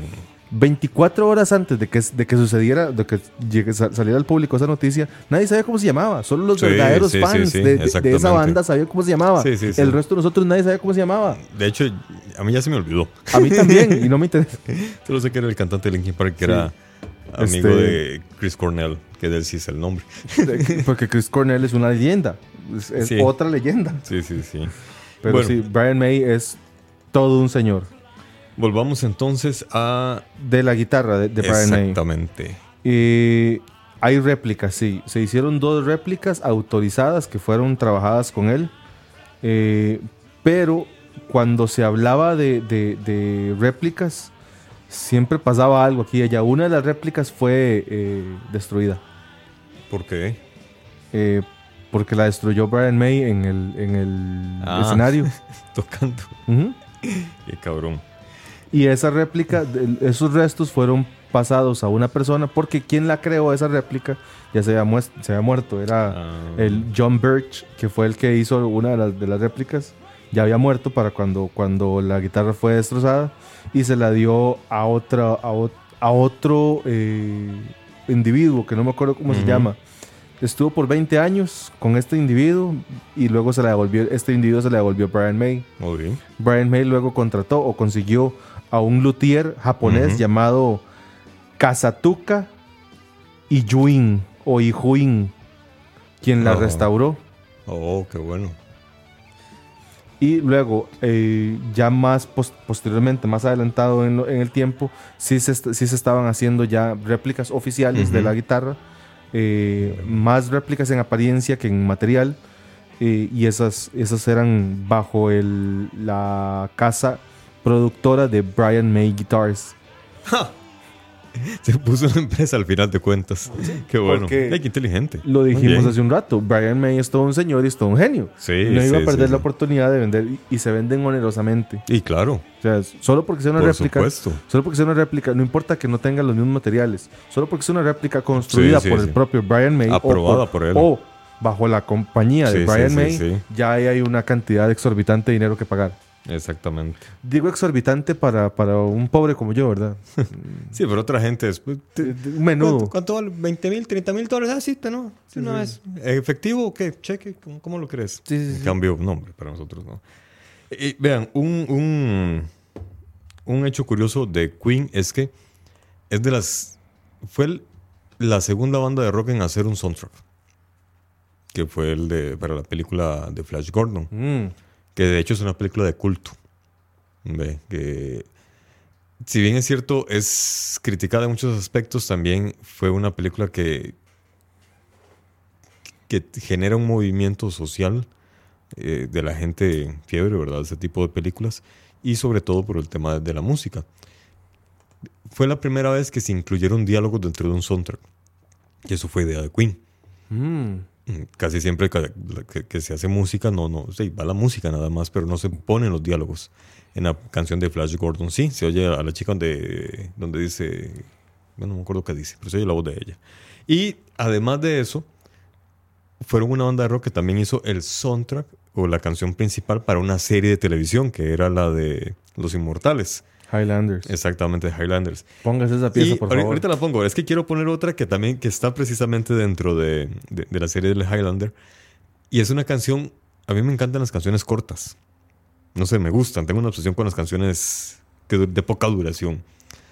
24 horas antes de que, de que sucediera, de que llegue, saliera al público esa noticia, nadie sabía cómo se llamaba. Solo los verdaderos fans de, esa banda sabían cómo se llamaba. El resto de nosotros nadie sabía cómo se llamaba. De hecho, a mí ya se me olvidó. A mí también, y no me interesa. Solo sé que era el cantante de Linkin Park, que era amigo este de Chris Cornell, que de él sí es el nombre. Porque Chris Cornell es una leyenda. Es, otra leyenda. Sí, sí, sí. Pero sí, Brian May es todo un señor. Volvamos entonces a... De la guitarra de, Brian May. Exactamente. Y hay réplicas, sí. Se hicieron dos réplicas autorizadas que fueron trabajadas con él. Eh, pero cuando se hablaba de, réplicas, siempre pasaba algo aquí y allá. Una de las réplicas fue eh, destruida. ¿Por qué? Eh, porque la destruyó Brian May en el, en el ah, escenario. Tocando. Qué cabrón. Y esa réplica, esos restos fueron pasados a una persona porque quien la creó esa réplica ya se había, se había muerto. Era ah. el John Birch, que fue el que hizo una de las, de las réplicas. Ya había muerto para cuando, cuando la guitarra fue destrozada y se la dio a, otra, a, otro eh, individuo que no me acuerdo cómo se llama estuvo por 20 años con este individuo y luego se le devolvió, este individuo se le devolvió a Brian May. Brian May luego contrató o consiguió a un luthier japonés llamado Kazatuka Iyuin o Ijuin, quien la restauró. Oh, qué bueno. Y luego, eh, ya más posteriormente, más adelantado en, el tiempo, sí se, sí se estaban haciendo ya réplicas oficiales de la guitarra eh, más réplicas en apariencia que en material. Eh, y esas, esas eran bajo el, la casa productora de Brian May Guitars. Se puso una empresa al final de cuentas. Qué bueno. qué inteligente. Lo dijimos hace un rato. Brian May es todo un señor y es todo un genio. no iba a perder la oportunidad de vender y, se venden onerosamente. Y claro. O sea, solo porque sea una réplica. Solo porque sea una réplica, no importa que no tenga los mismos materiales. Solo porque sea una réplica construida por el propio Brian May. Aprobada por, él. O bajo la compañía de Brian May, ya hay una cantidad exorbitante de dinero que pagar. Exactamente. Digo exorbitante para, para un pobre como yo, ¿verdad? sí, pero otra gente después. Menudo. ¿Cuánto, vale? ¿20 mil, 30 mil dólares? Ah, sí, ¿no? Sí, no es. ¿Efectivo o qué? ¿Cheque? ¿Cómo, lo crees? Sí, sí, Cambio nombre para nosotros, ¿no? Y, vean, un, un, un hecho curioso de Queen es que es de las. Fue la segunda banda de rock en hacer un soundtrack. Que fue el de. para la película de Flash Gordon. Mm que de hecho es una película de culto. Que, si bien es cierto, es criticada en muchos aspectos, también fue una película que, que genera un movimiento social eh, de la gente fiebre, ¿verdad? Ese tipo de películas. Y sobre todo por el tema de la música. Fue la primera vez que se incluyeron diálogos dentro de un soundtrack. Y eso fue idea de Queen. Mm. Casi siempre que, se hace música, no, no, sí, va la música nada más, pero no se ponen los diálogos. En la canción de Flash Gordon sí, se oye a la chica donde, donde dice, bueno, no me acuerdo qué dice, pero se oye la voz de ella. Y además de eso, fueron una banda de rock que también hizo el soundtrack o la canción principal para una serie de televisión que era la de Los Inmortales. Highlanders. Exactamente, Highlanders. Póngase esa pieza, por favor. Ahorita la pongo. Es que quiero poner otra que también que está precisamente dentro de, la serie de Highlander. Y es una canción... A mí me encantan las canciones cortas. No sé, me gustan. Tengo una obsesión con las canciones de poca duración.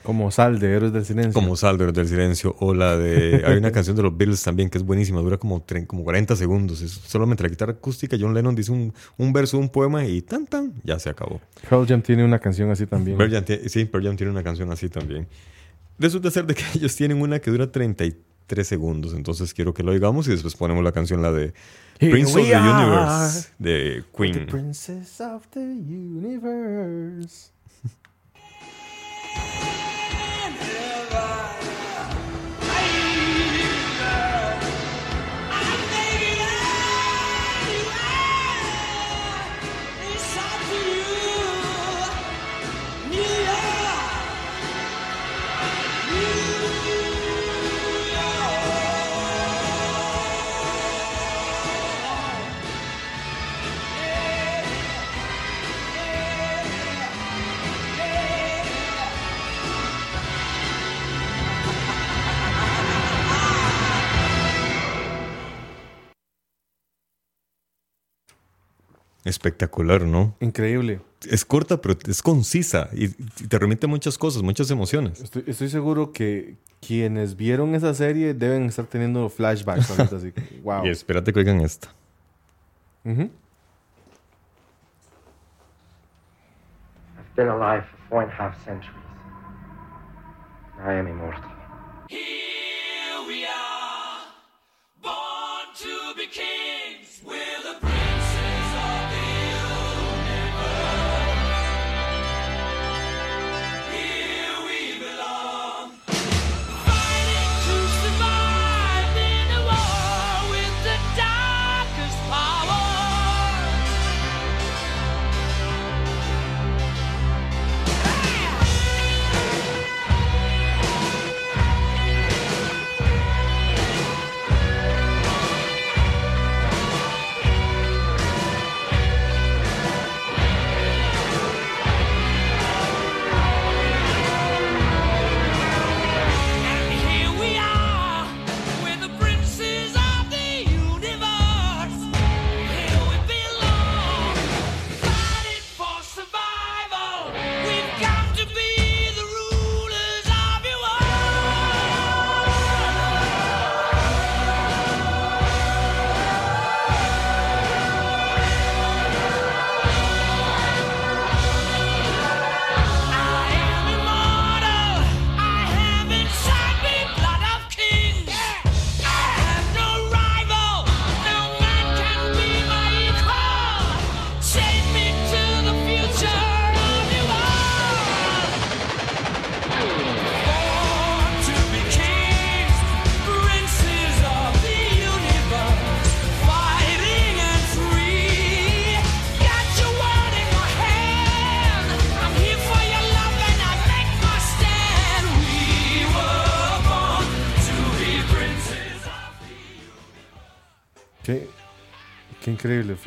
Como Sal de Héroes del Silencio. Como Sal de Héroes del Silencio. O la de. Hay una canción de los Beatles también que es buenísima, dura como, como 40 segundos. Es solamente la guitarra acústica. John Lennon dice un, un verso, un poema y tan tan, ya se acabó. Pearl Jam tiene una canción así también. sí, Pearl Jam tiene una canción así también. Resulta ser de que ellos tienen una que dura 33 segundos. Entonces quiero que lo oigamos y después ponemos la canción, la de. Prince of the Universe de Queen. The Princess of the Universe. Espectacular, ¿no? Increíble. Es corta, pero es concisa y te remite muchas cosas, muchas emociones. Estoy, seguro que quienes vieron esa serie deben estar teniendo flashbacks así. Wow. Y espérate que oigan esta. I've been alive for four and a half centuries. I am immortal.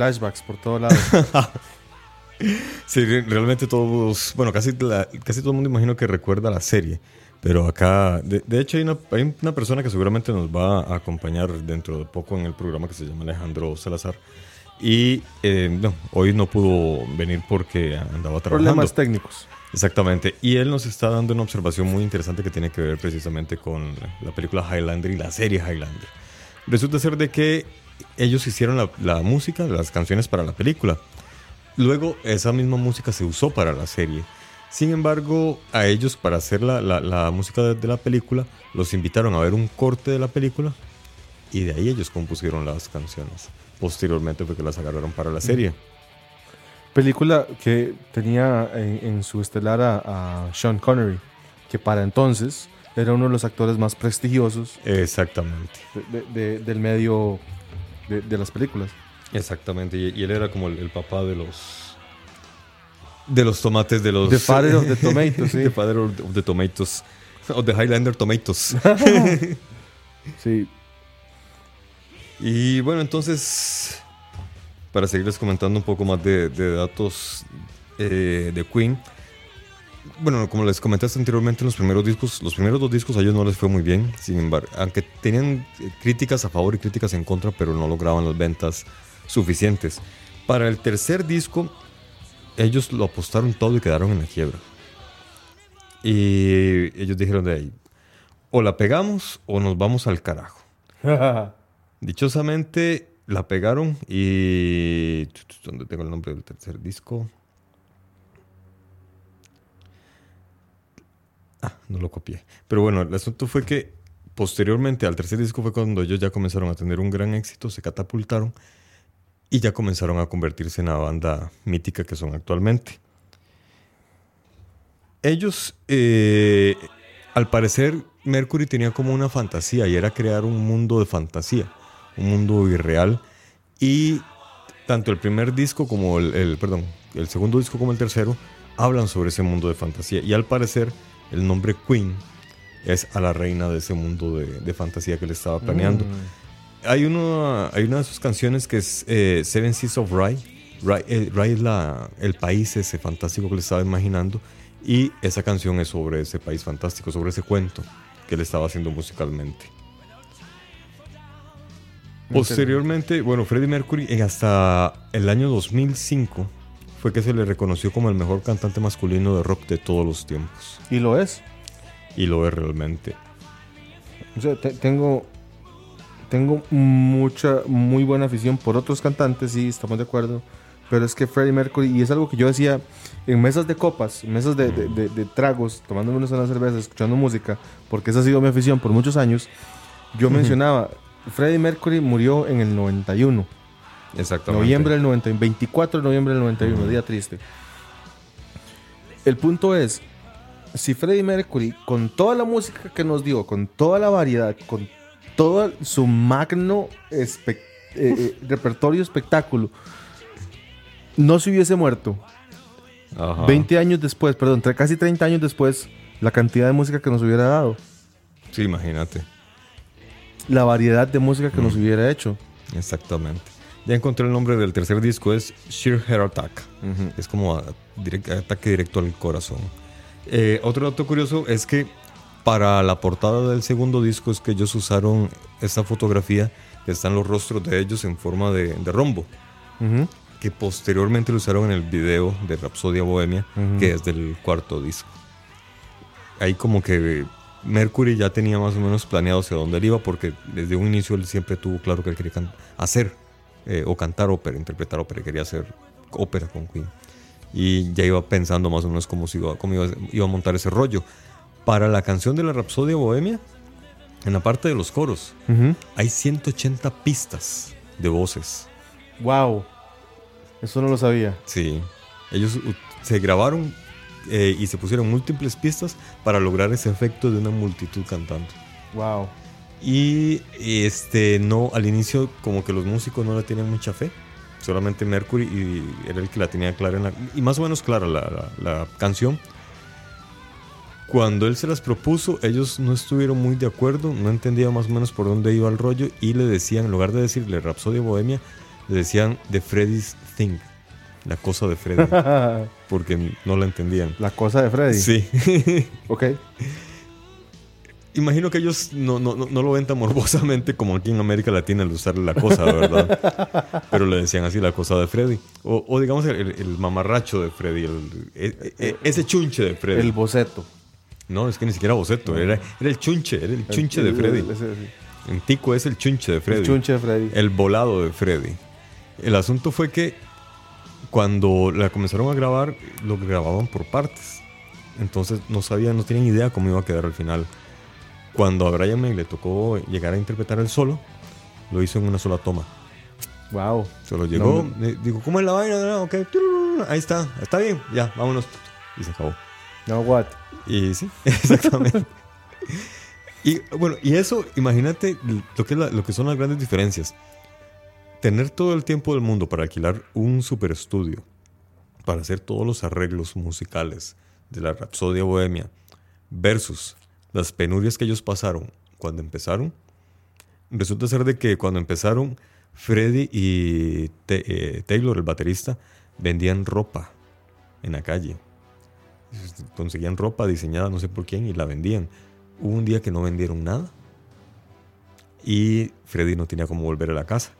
Flashbacks por todos lados. sí, realmente todos, bueno, casi, casi todo el mundo imagino que recuerda la serie. Pero acá, de, hecho, hay una, hay una, persona que seguramente nos va a acompañar dentro de poco en el programa que se llama Alejandro Salazar. Y eh, no, hoy no pudo venir porque andaba trabajando. Problemas técnicos. Exactamente. Y él nos está dando una observación muy interesante que tiene que ver precisamente con la película Highlander y la serie Highlander. Resulta ser de que ellos hicieron la, música, las canciones para la película. Luego esa misma música se usó para la serie. Sin embargo, a ellos para hacer la, música de, la película, los invitaron a ver un corte de la película y de ahí ellos compusieron las canciones. Posteriormente fue que las agarraron para la serie. Película que tenía en, su estelar a, Sean Connery, que para entonces era uno de los actores más prestigiosos. Exactamente. del medio de, las películas. Exactamente, y, él era como el, papá de los de los tomates de los The Father of the Tomatoes, sí. the Father of the Tomatoes o The Highlander Tomatoes. sí. Y bueno, entonces para seguirles comentando un poco más de, datos eh, de Queen. Bueno, como les comentaste anteriormente, los primeros discos, los primeros dos discos a ellos no les fue muy bien. Sin embargo, aunque tenían críticas a favor y críticas en contra, pero no lograban las ventas suficientes. Para el tercer disco, ellos lo apostaron todo y quedaron en la quiebra. Y ellos dijeron de ahí, o la pegamos o nos vamos al carajo. Dichosamente, la pegaron y... ¿Dónde tengo el nombre del tercer disco? Ah, no lo copié. Pero bueno, el asunto fue que posteriormente al tercer disco fue cuando ellos ya comenzaron a tener un gran éxito, se catapultaron y ya comenzaron a convertirse en la banda mítica que son actualmente. Ellos, eh, al parecer, Mercury tenía como una fantasía y era crear un mundo de fantasía un mundo irreal. Y tanto el primer disco como el, perdón, el segundo disco como el tercero hablan sobre ese mundo de fantasía. Y al parecer el nombre Queen es a la reina de ese mundo de, fantasía que le estaba planeando. Mm. Hay, uno, hay una de sus canciones que es eh, Seven Seas of Rye. Rye, eh, es la, el país ese fantástico que le estaba imaginando. Y esa canción es sobre ese país fantástico, sobre ese cuento que le estaba haciendo musicalmente. Posteriormente, bueno, Freddie Mercury hasta el año 2005 fue que se le reconoció como el mejor cantante masculino de rock de todos los tiempos. ¿Y lo es? Y lo es realmente. Sea, tengo, tengo mucha, muy buena afición por otros cantantes, sí, estamos de acuerdo. Pero es que Freddie Mercury, y es algo que yo decía en mesas de copas, mesas de, de, tragos, tomándome una cerveza, escuchando música, porque esa ha sido mi afición por muchos años, yo mencionaba, Freddie Mercury murió en el 91. Exactamente. Noviembre del 91, 24 de noviembre del 91, día triste. El punto es, si Freddie Mercury, con toda la música que nos dio, con toda la variedad, con todo su magno eh, eh, repertorio espectáculo, no se hubiese muerto, 20 años después, perdón, casi 30 años después, la cantidad de música que nos hubiera dado. Sí, imagínate la variedad de música que nos hubiera hecho. Exactamente. Ya encontré el nombre del tercer disco, es Sheer Heart Attack. Es como ataque directo al corazón. Eh, otro dato curioso es que para la portada del segundo disco es que ellos usaron esta fotografía que están los rostros de ellos en forma de, rombo. Que posteriormente lo usaron en el video de Rapsodia Bohemia, que es del cuarto disco. Ahí como que Mercury ya tenía más o menos planeado hacia dónde él iba porque desde un inicio él siempre tuvo claro que él quería hacer eh, o cantar ópera, interpretar ópera, quería hacer ópera con Queen. Y ya iba pensando más o menos cómo, iba, cómo iba, a montar ese rollo. Para la canción de la Rapsodia Bohemia, en la parte de los coros, hay 180 pistas de voces. ¡Wow! Eso no lo sabía. Sí. Ellos se grabaron eh, y se pusieron múltiples pistas para lograr ese efecto de una multitud cantando. Wow. Y este no al inicio como que los músicos no le tenían mucha fe. Solamente Mercury y era el que la tenía clara en la, y más o menos clara la, la, canción. Cuando él se las propuso, ellos no estuvieron muy de acuerdo, no entendían más o menos por dónde iba el rollo y le decían, en lugar de decirle Rapsodia Bohemia, le decían The Freddy's Thing. La cosa de Freddy. porque no la entendían. La cosa de Freddy. Sí. ok. Imagino que ellos no, no, no, lo ven tan morbosamente como aquí en América Latina el usar la cosa, ¿verdad? Pero le decían así la cosa de Freddy. O, digamos el, mamarracho de Freddy, e, e, ese chunche de Freddy. El boceto. No, es que ni siquiera boceto, era, era el chunche, era el chunche de Freddy. En Tico es el chunche de Freddy. El chunche de Freddy. El volado de Freddy. El asunto fue que cuando la comenzaron a grabar, lo grababan por partes. Entonces no sabían, no tenían idea cómo iba a quedar al final. Cuando a Brian May le tocó llegar a interpretar el solo, lo hizo en una sola toma. Wow. Se lo llegó, digo, ¿cómo es la vaina? ok, ahí está, está bien, ya, vámonos. Y se acabó. No, what? Y sí, exactamente. y bueno, y eso, imagínate lo que, lo que son las grandes diferencias. tener todo el tiempo del mundo para alquilar un super estudio, para hacer todos los arreglos musicales de la Rapsodia Bohemia, versus las penurias que ellos pasaron cuando empezaron, resulta ser de que cuando empezaron, Freddy y eh, Taylor, el baterista, vendían ropa en la calle. Conseguían ropa diseñada no sé por quién y la vendían. Hubo un día que no vendieron nada y Freddy no tenía cómo volver a la casa.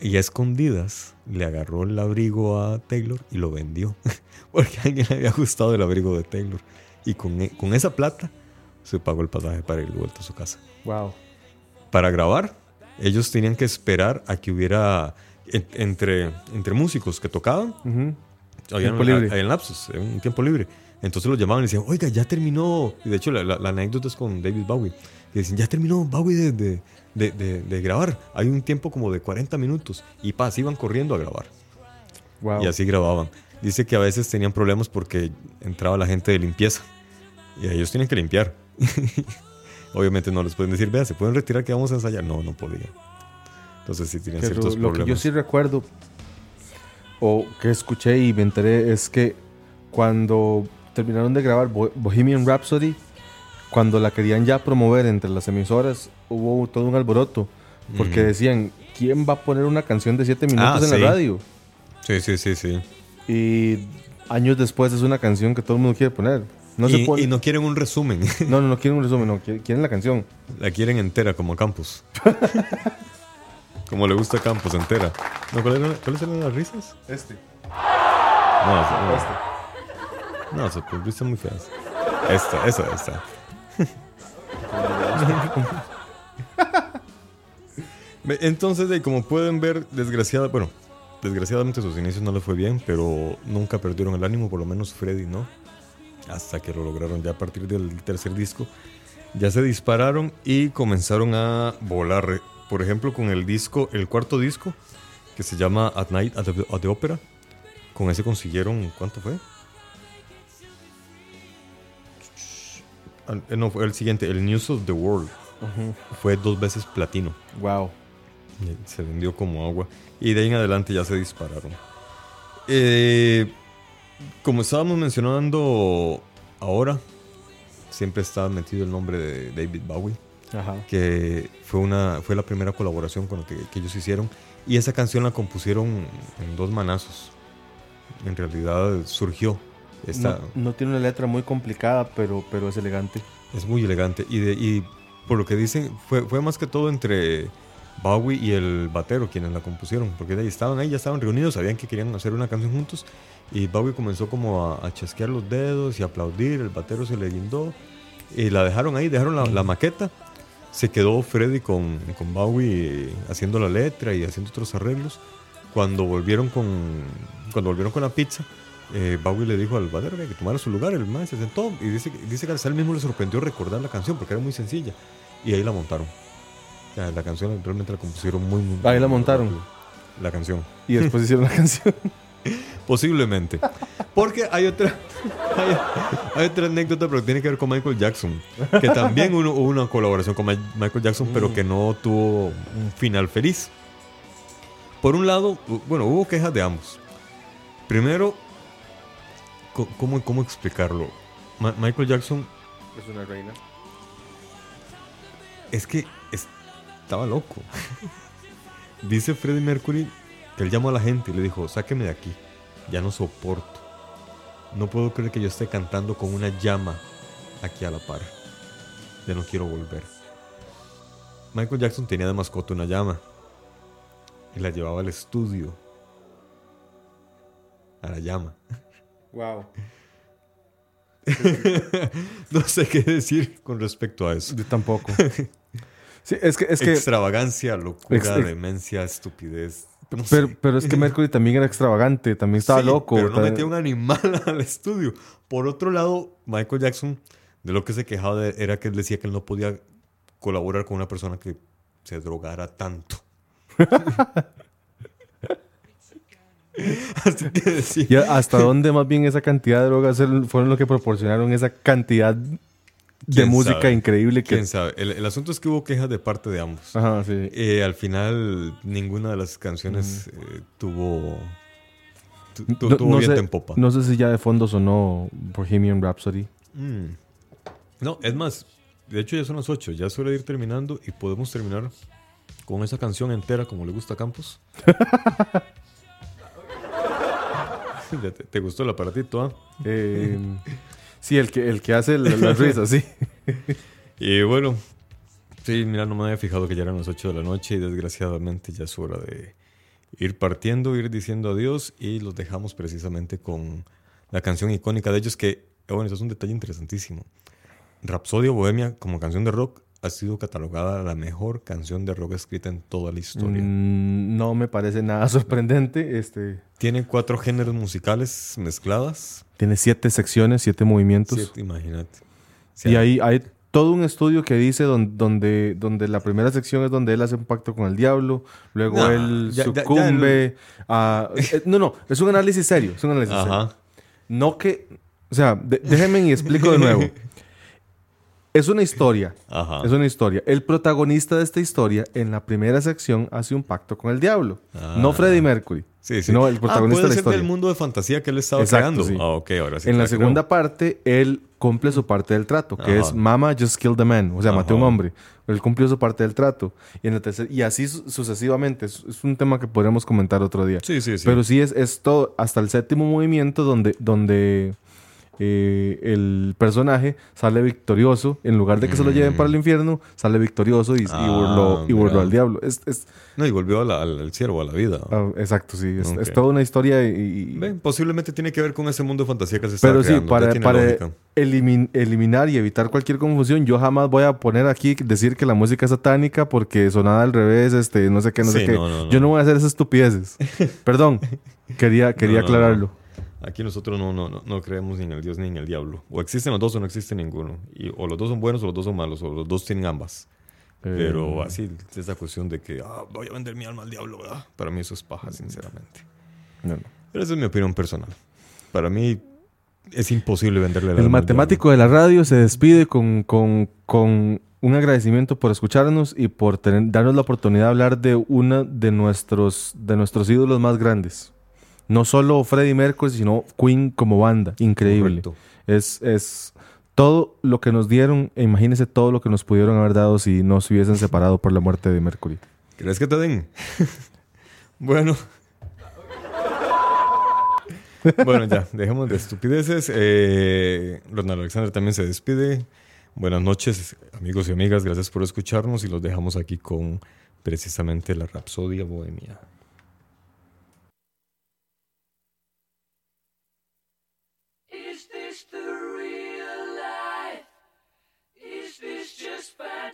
Y a escondidas le agarró el abrigo a Taylor y lo vendió. Porque a alguien le había gustado el abrigo de Taylor. Y con, e, con esa plata se pagó el pasaje para ir vuelto a su casa. Wow. Para grabar, ellos tenían que esperar a que hubiera entre, entre músicos que tocaban. tiempo libre. Hay lapsos, un tiempo libre. Entonces los llamaban y decían, oiga, ya terminó. Y de hecho, la, anécdota es con David Bowie. Que dicen, ya terminó Bowie de, de, grabar. Hay un tiempo como de 40 minutos. Y paz, iban corriendo a grabar. Y así grababan. Dice que a veces tenían problemas porque entraba la gente de limpieza. Y ellos tienen que limpiar. Obviamente no les pueden decir, vea, se pueden retirar que vamos a ensayar. No, no podía. Entonces sí tienen ciertos lo problemas. Lo que yo sí recuerdo, o que escuché y me enteré, es que cuando terminaron de grabar Bohemian Rhapsody, cuando la querían ya promover entre las emisoras, hubo todo un alboroto. Porque decían, ¿quién va a poner una canción de 7 minutos ah, en la radio? Sí, sí, sí, sí. Y años después es una canción que todo el mundo quiere poner. No y, se y no quieren un resumen. No, no, no quieren un resumen, no, quieren la canción. La quieren entera, como Campos. como le gusta a Campos, entera. ¿Cuáles eran las risas? Este. No, no. Este. No, se pues, muy feas. Esta, esa, esta. Entonces, como pueden ver, desgraciada, bueno, desgraciadamente sus inicios no le fue bien, pero nunca perdieron el ánimo, por lo menos Freddy, ¿no? Hasta que lo lograron ya a partir del tercer disco. Ya se dispararon y comenzaron a volar. Por ejemplo, con el disco, el cuarto disco, que se llama At Night at the Opera. Con ese consiguieron, ¿cuánto fue? Eh, no, fue el siguiente, el News of the World. Fue dos veces platino. Wow. Se vendió como agua. Y de ahí en adelante ya se dispararon. Eh, como estábamos mencionando ahora, siempre estaba metido el nombre de David Bowie. Que fue, una, fue la primera colaboración con que, que ellos hicieron. Y esa canción la compusieron en dos manazos. En realidad surgió no, tiene una letra muy complicada, pero, pero es elegante. Es muy elegante. Y, de, y por lo que dicen, fue, fue más que todo entre Bowie y el batero quienes la compusieron. Porque de ahí estaban ahí, ya estaban reunidos, sabían que querían hacer una canción juntos. Y Bowie comenzó como a, chasquear los dedos y aplaudir. El batero se le guindó. Y la dejaron ahí, dejaron la, maqueta. Se quedó Freddy con, con Bowie haciendo la letra y haciendo otros arreglos. Cuando volvieron con, cuando volvieron con la pizza, eh, Bowie le dijo al batero que tomara su lugar, el man se sentó y dice, dice que a él mismo le sorprendió recordar la canción porque era muy sencilla y ahí la montaron. La canción realmente la compusieron muy, muy Ahí la montaron. La canción. Y después hicieron la canción. Posiblemente. Porque hay otra, hay, otra anécdota, pero tiene que ver con Michael Jackson. Que también hubo una colaboración con Michael Jackson, pero mm. que no tuvo un final feliz. Por un lado, bueno, hubo quejas de ambos. Primero, ¿Cómo, cómo explicarlo? Michael Jackson. Es una reina. Es que estaba loco. Dice Freddie Mercury que él llamó a la gente y le dijo: Sáqueme de aquí. Ya no soporto. No puedo creer que yo esté cantando con una llama aquí a la par. Ya no quiero volver. Michael Jackson tenía de mascota una llama y la llevaba al estudio. A la llama. Wow. no sé qué decir con respecto a eso. Yo tampoco. Sí, es que, es Extravagancia, locura, demencia, estupidez. pero, pero, es que Mercury también era extravagante, también estaba loco. Pero no metía un animal al estudio. Por otro lado, Michael Jackson, de lo que se quejaba era que él decía que él no podía colaborar con una persona que se drogara tanto. Así que ¿Y hasta dónde más bien esa cantidad de drogas fueron lo que proporcionaron esa cantidad de música increíble que... ¿Quién sabe? El, asunto es que hubo quejas de parte de ambos. Ajá, sí. Eh, al final, ninguna de las canciones eh, tuvo... tuvo bien sé, en popa. No sé si ya de fondo sonó Bohemian Rhapsody. Mm. No, es más, de hecho ya son las 8, ya suele ir terminando y podemos terminar con esa canción entera como le gusta a Campos. ¿Te, gustó el aparatito? Ah? Eh, sí, el que, el que hace las risas, sí. y bueno, sí, mira, no me había fijado que ya eran las 8 de la noche y desgraciadamente ya es hora de ir partiendo, ir diciendo adiós y los dejamos precisamente con la canción icónica de ellos que, bueno, eso es un detalle interesantísimo. Rapsodia Bohemia como canción de rock ha sido catalogada la mejor canción de rock escrita en toda la historia. Mm, no me parece nada sorprendente. Este... Tiene cuatro géneros musicales mezcladas. Tiene siete secciones, siete movimientos. Siete, imagínate. y ahí hay todo un estudio que dice donde, donde, la primera sección es donde él hace un pacto con el diablo, luego él sucumbe a... Eh, no, no, es un análisis serio, es un análisis serio. No que... O sea, déjenme y explico de nuevo. Es una historia. Es una historia. El protagonista de esta historia, en la primera sección, hace un pacto con el diablo. No ah. Freddie Mercury. Sí, Sino el protagonista ah, de la historia. del mundo de fantasía que él estaba creando. Ah, ahora En la segunda parte, él cumple su parte del trato, que es Mama just killed the man. O sea, maté a un hombre. Él cumplió su parte del trato. Y, en el y así sucesivamente. Es, un tema que podremos comentar otro día. Sí, sí, sí. Pero sí es, es todo, hasta el séptimo movimiento donde, donde eh, el personaje sale victorioso. En lugar de que se lo lleven para el mm. infierno, sale victorioso y, burló, y burló, ah, al diablo. Es, no, y volvió al, al, ciervo, a la vida. Ah, exacto, sí. Es, toda una historia y... posiblemente tiene que ver con ese mundo de fantasía que se está Pero sí, para, para eliminar y evitar cualquier confusión, yo jamás voy a poner aquí decir que la música es satánica porque sonada al revés, este, no sé qué, no sé qué. yo no voy a hacer esas estupideces. Perdón, quería, quería aclararlo. Aquí nosotros no, no, no, creemos ni en el Dios ni en el diablo. O existen los dos o no existe ninguno. Y, o los dos son buenos o los dos son malos. O los dos tienen ambas. Pero eh. así, esa cuestión de que ah, voy a vender mi alma al diablo, ¿verdad? Para mí eso es paja, sinceramente. Pero esa es mi opinión personal. Para mí es imposible venderle El matemático de la radio se despide con, con, con un agradecimiento por escucharnos y por tener, darnos la oportunidad de hablar de uno de nuestros, de nuestros ídolos más grandes. No solo Freddie Mercury, sino Queen como banda. Increíble. Es, es todo lo que nos dieron, e imagínense todo lo que nos pudieron haber dado si no se hubiesen separado por la muerte de Mercury. ¿Crees que te den? bueno. bueno, ya, dejemos de estupideces. Eh, Ronald Alexander también se despide. Buenas noches, amigos y amigas. Gracias por escucharnos y los dejamos aquí con precisamente la Rapsodia Bohemia.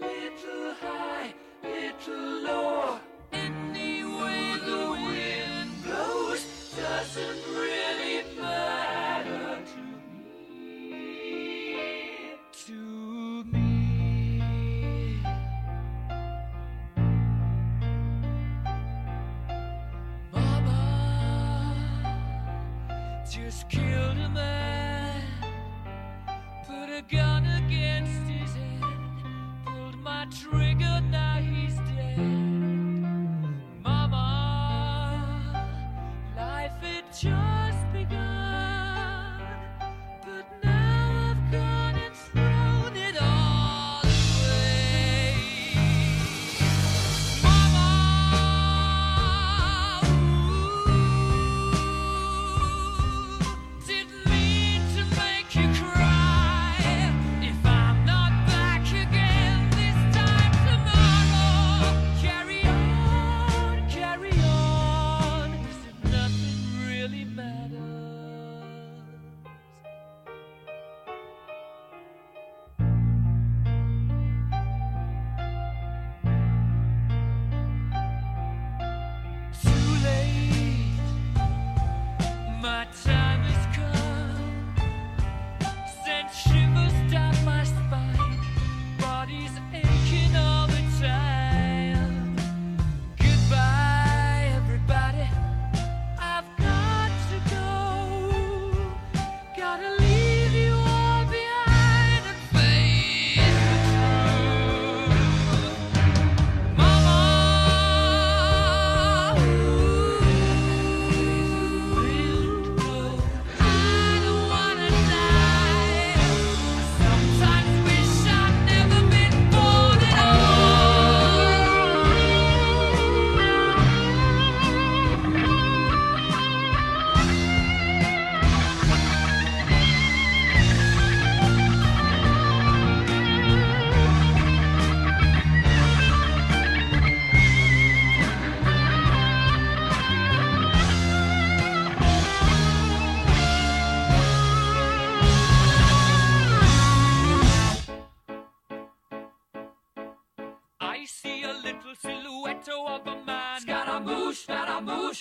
little high, little low. The wind blows doesn't really matter to me. To me. Mama just killed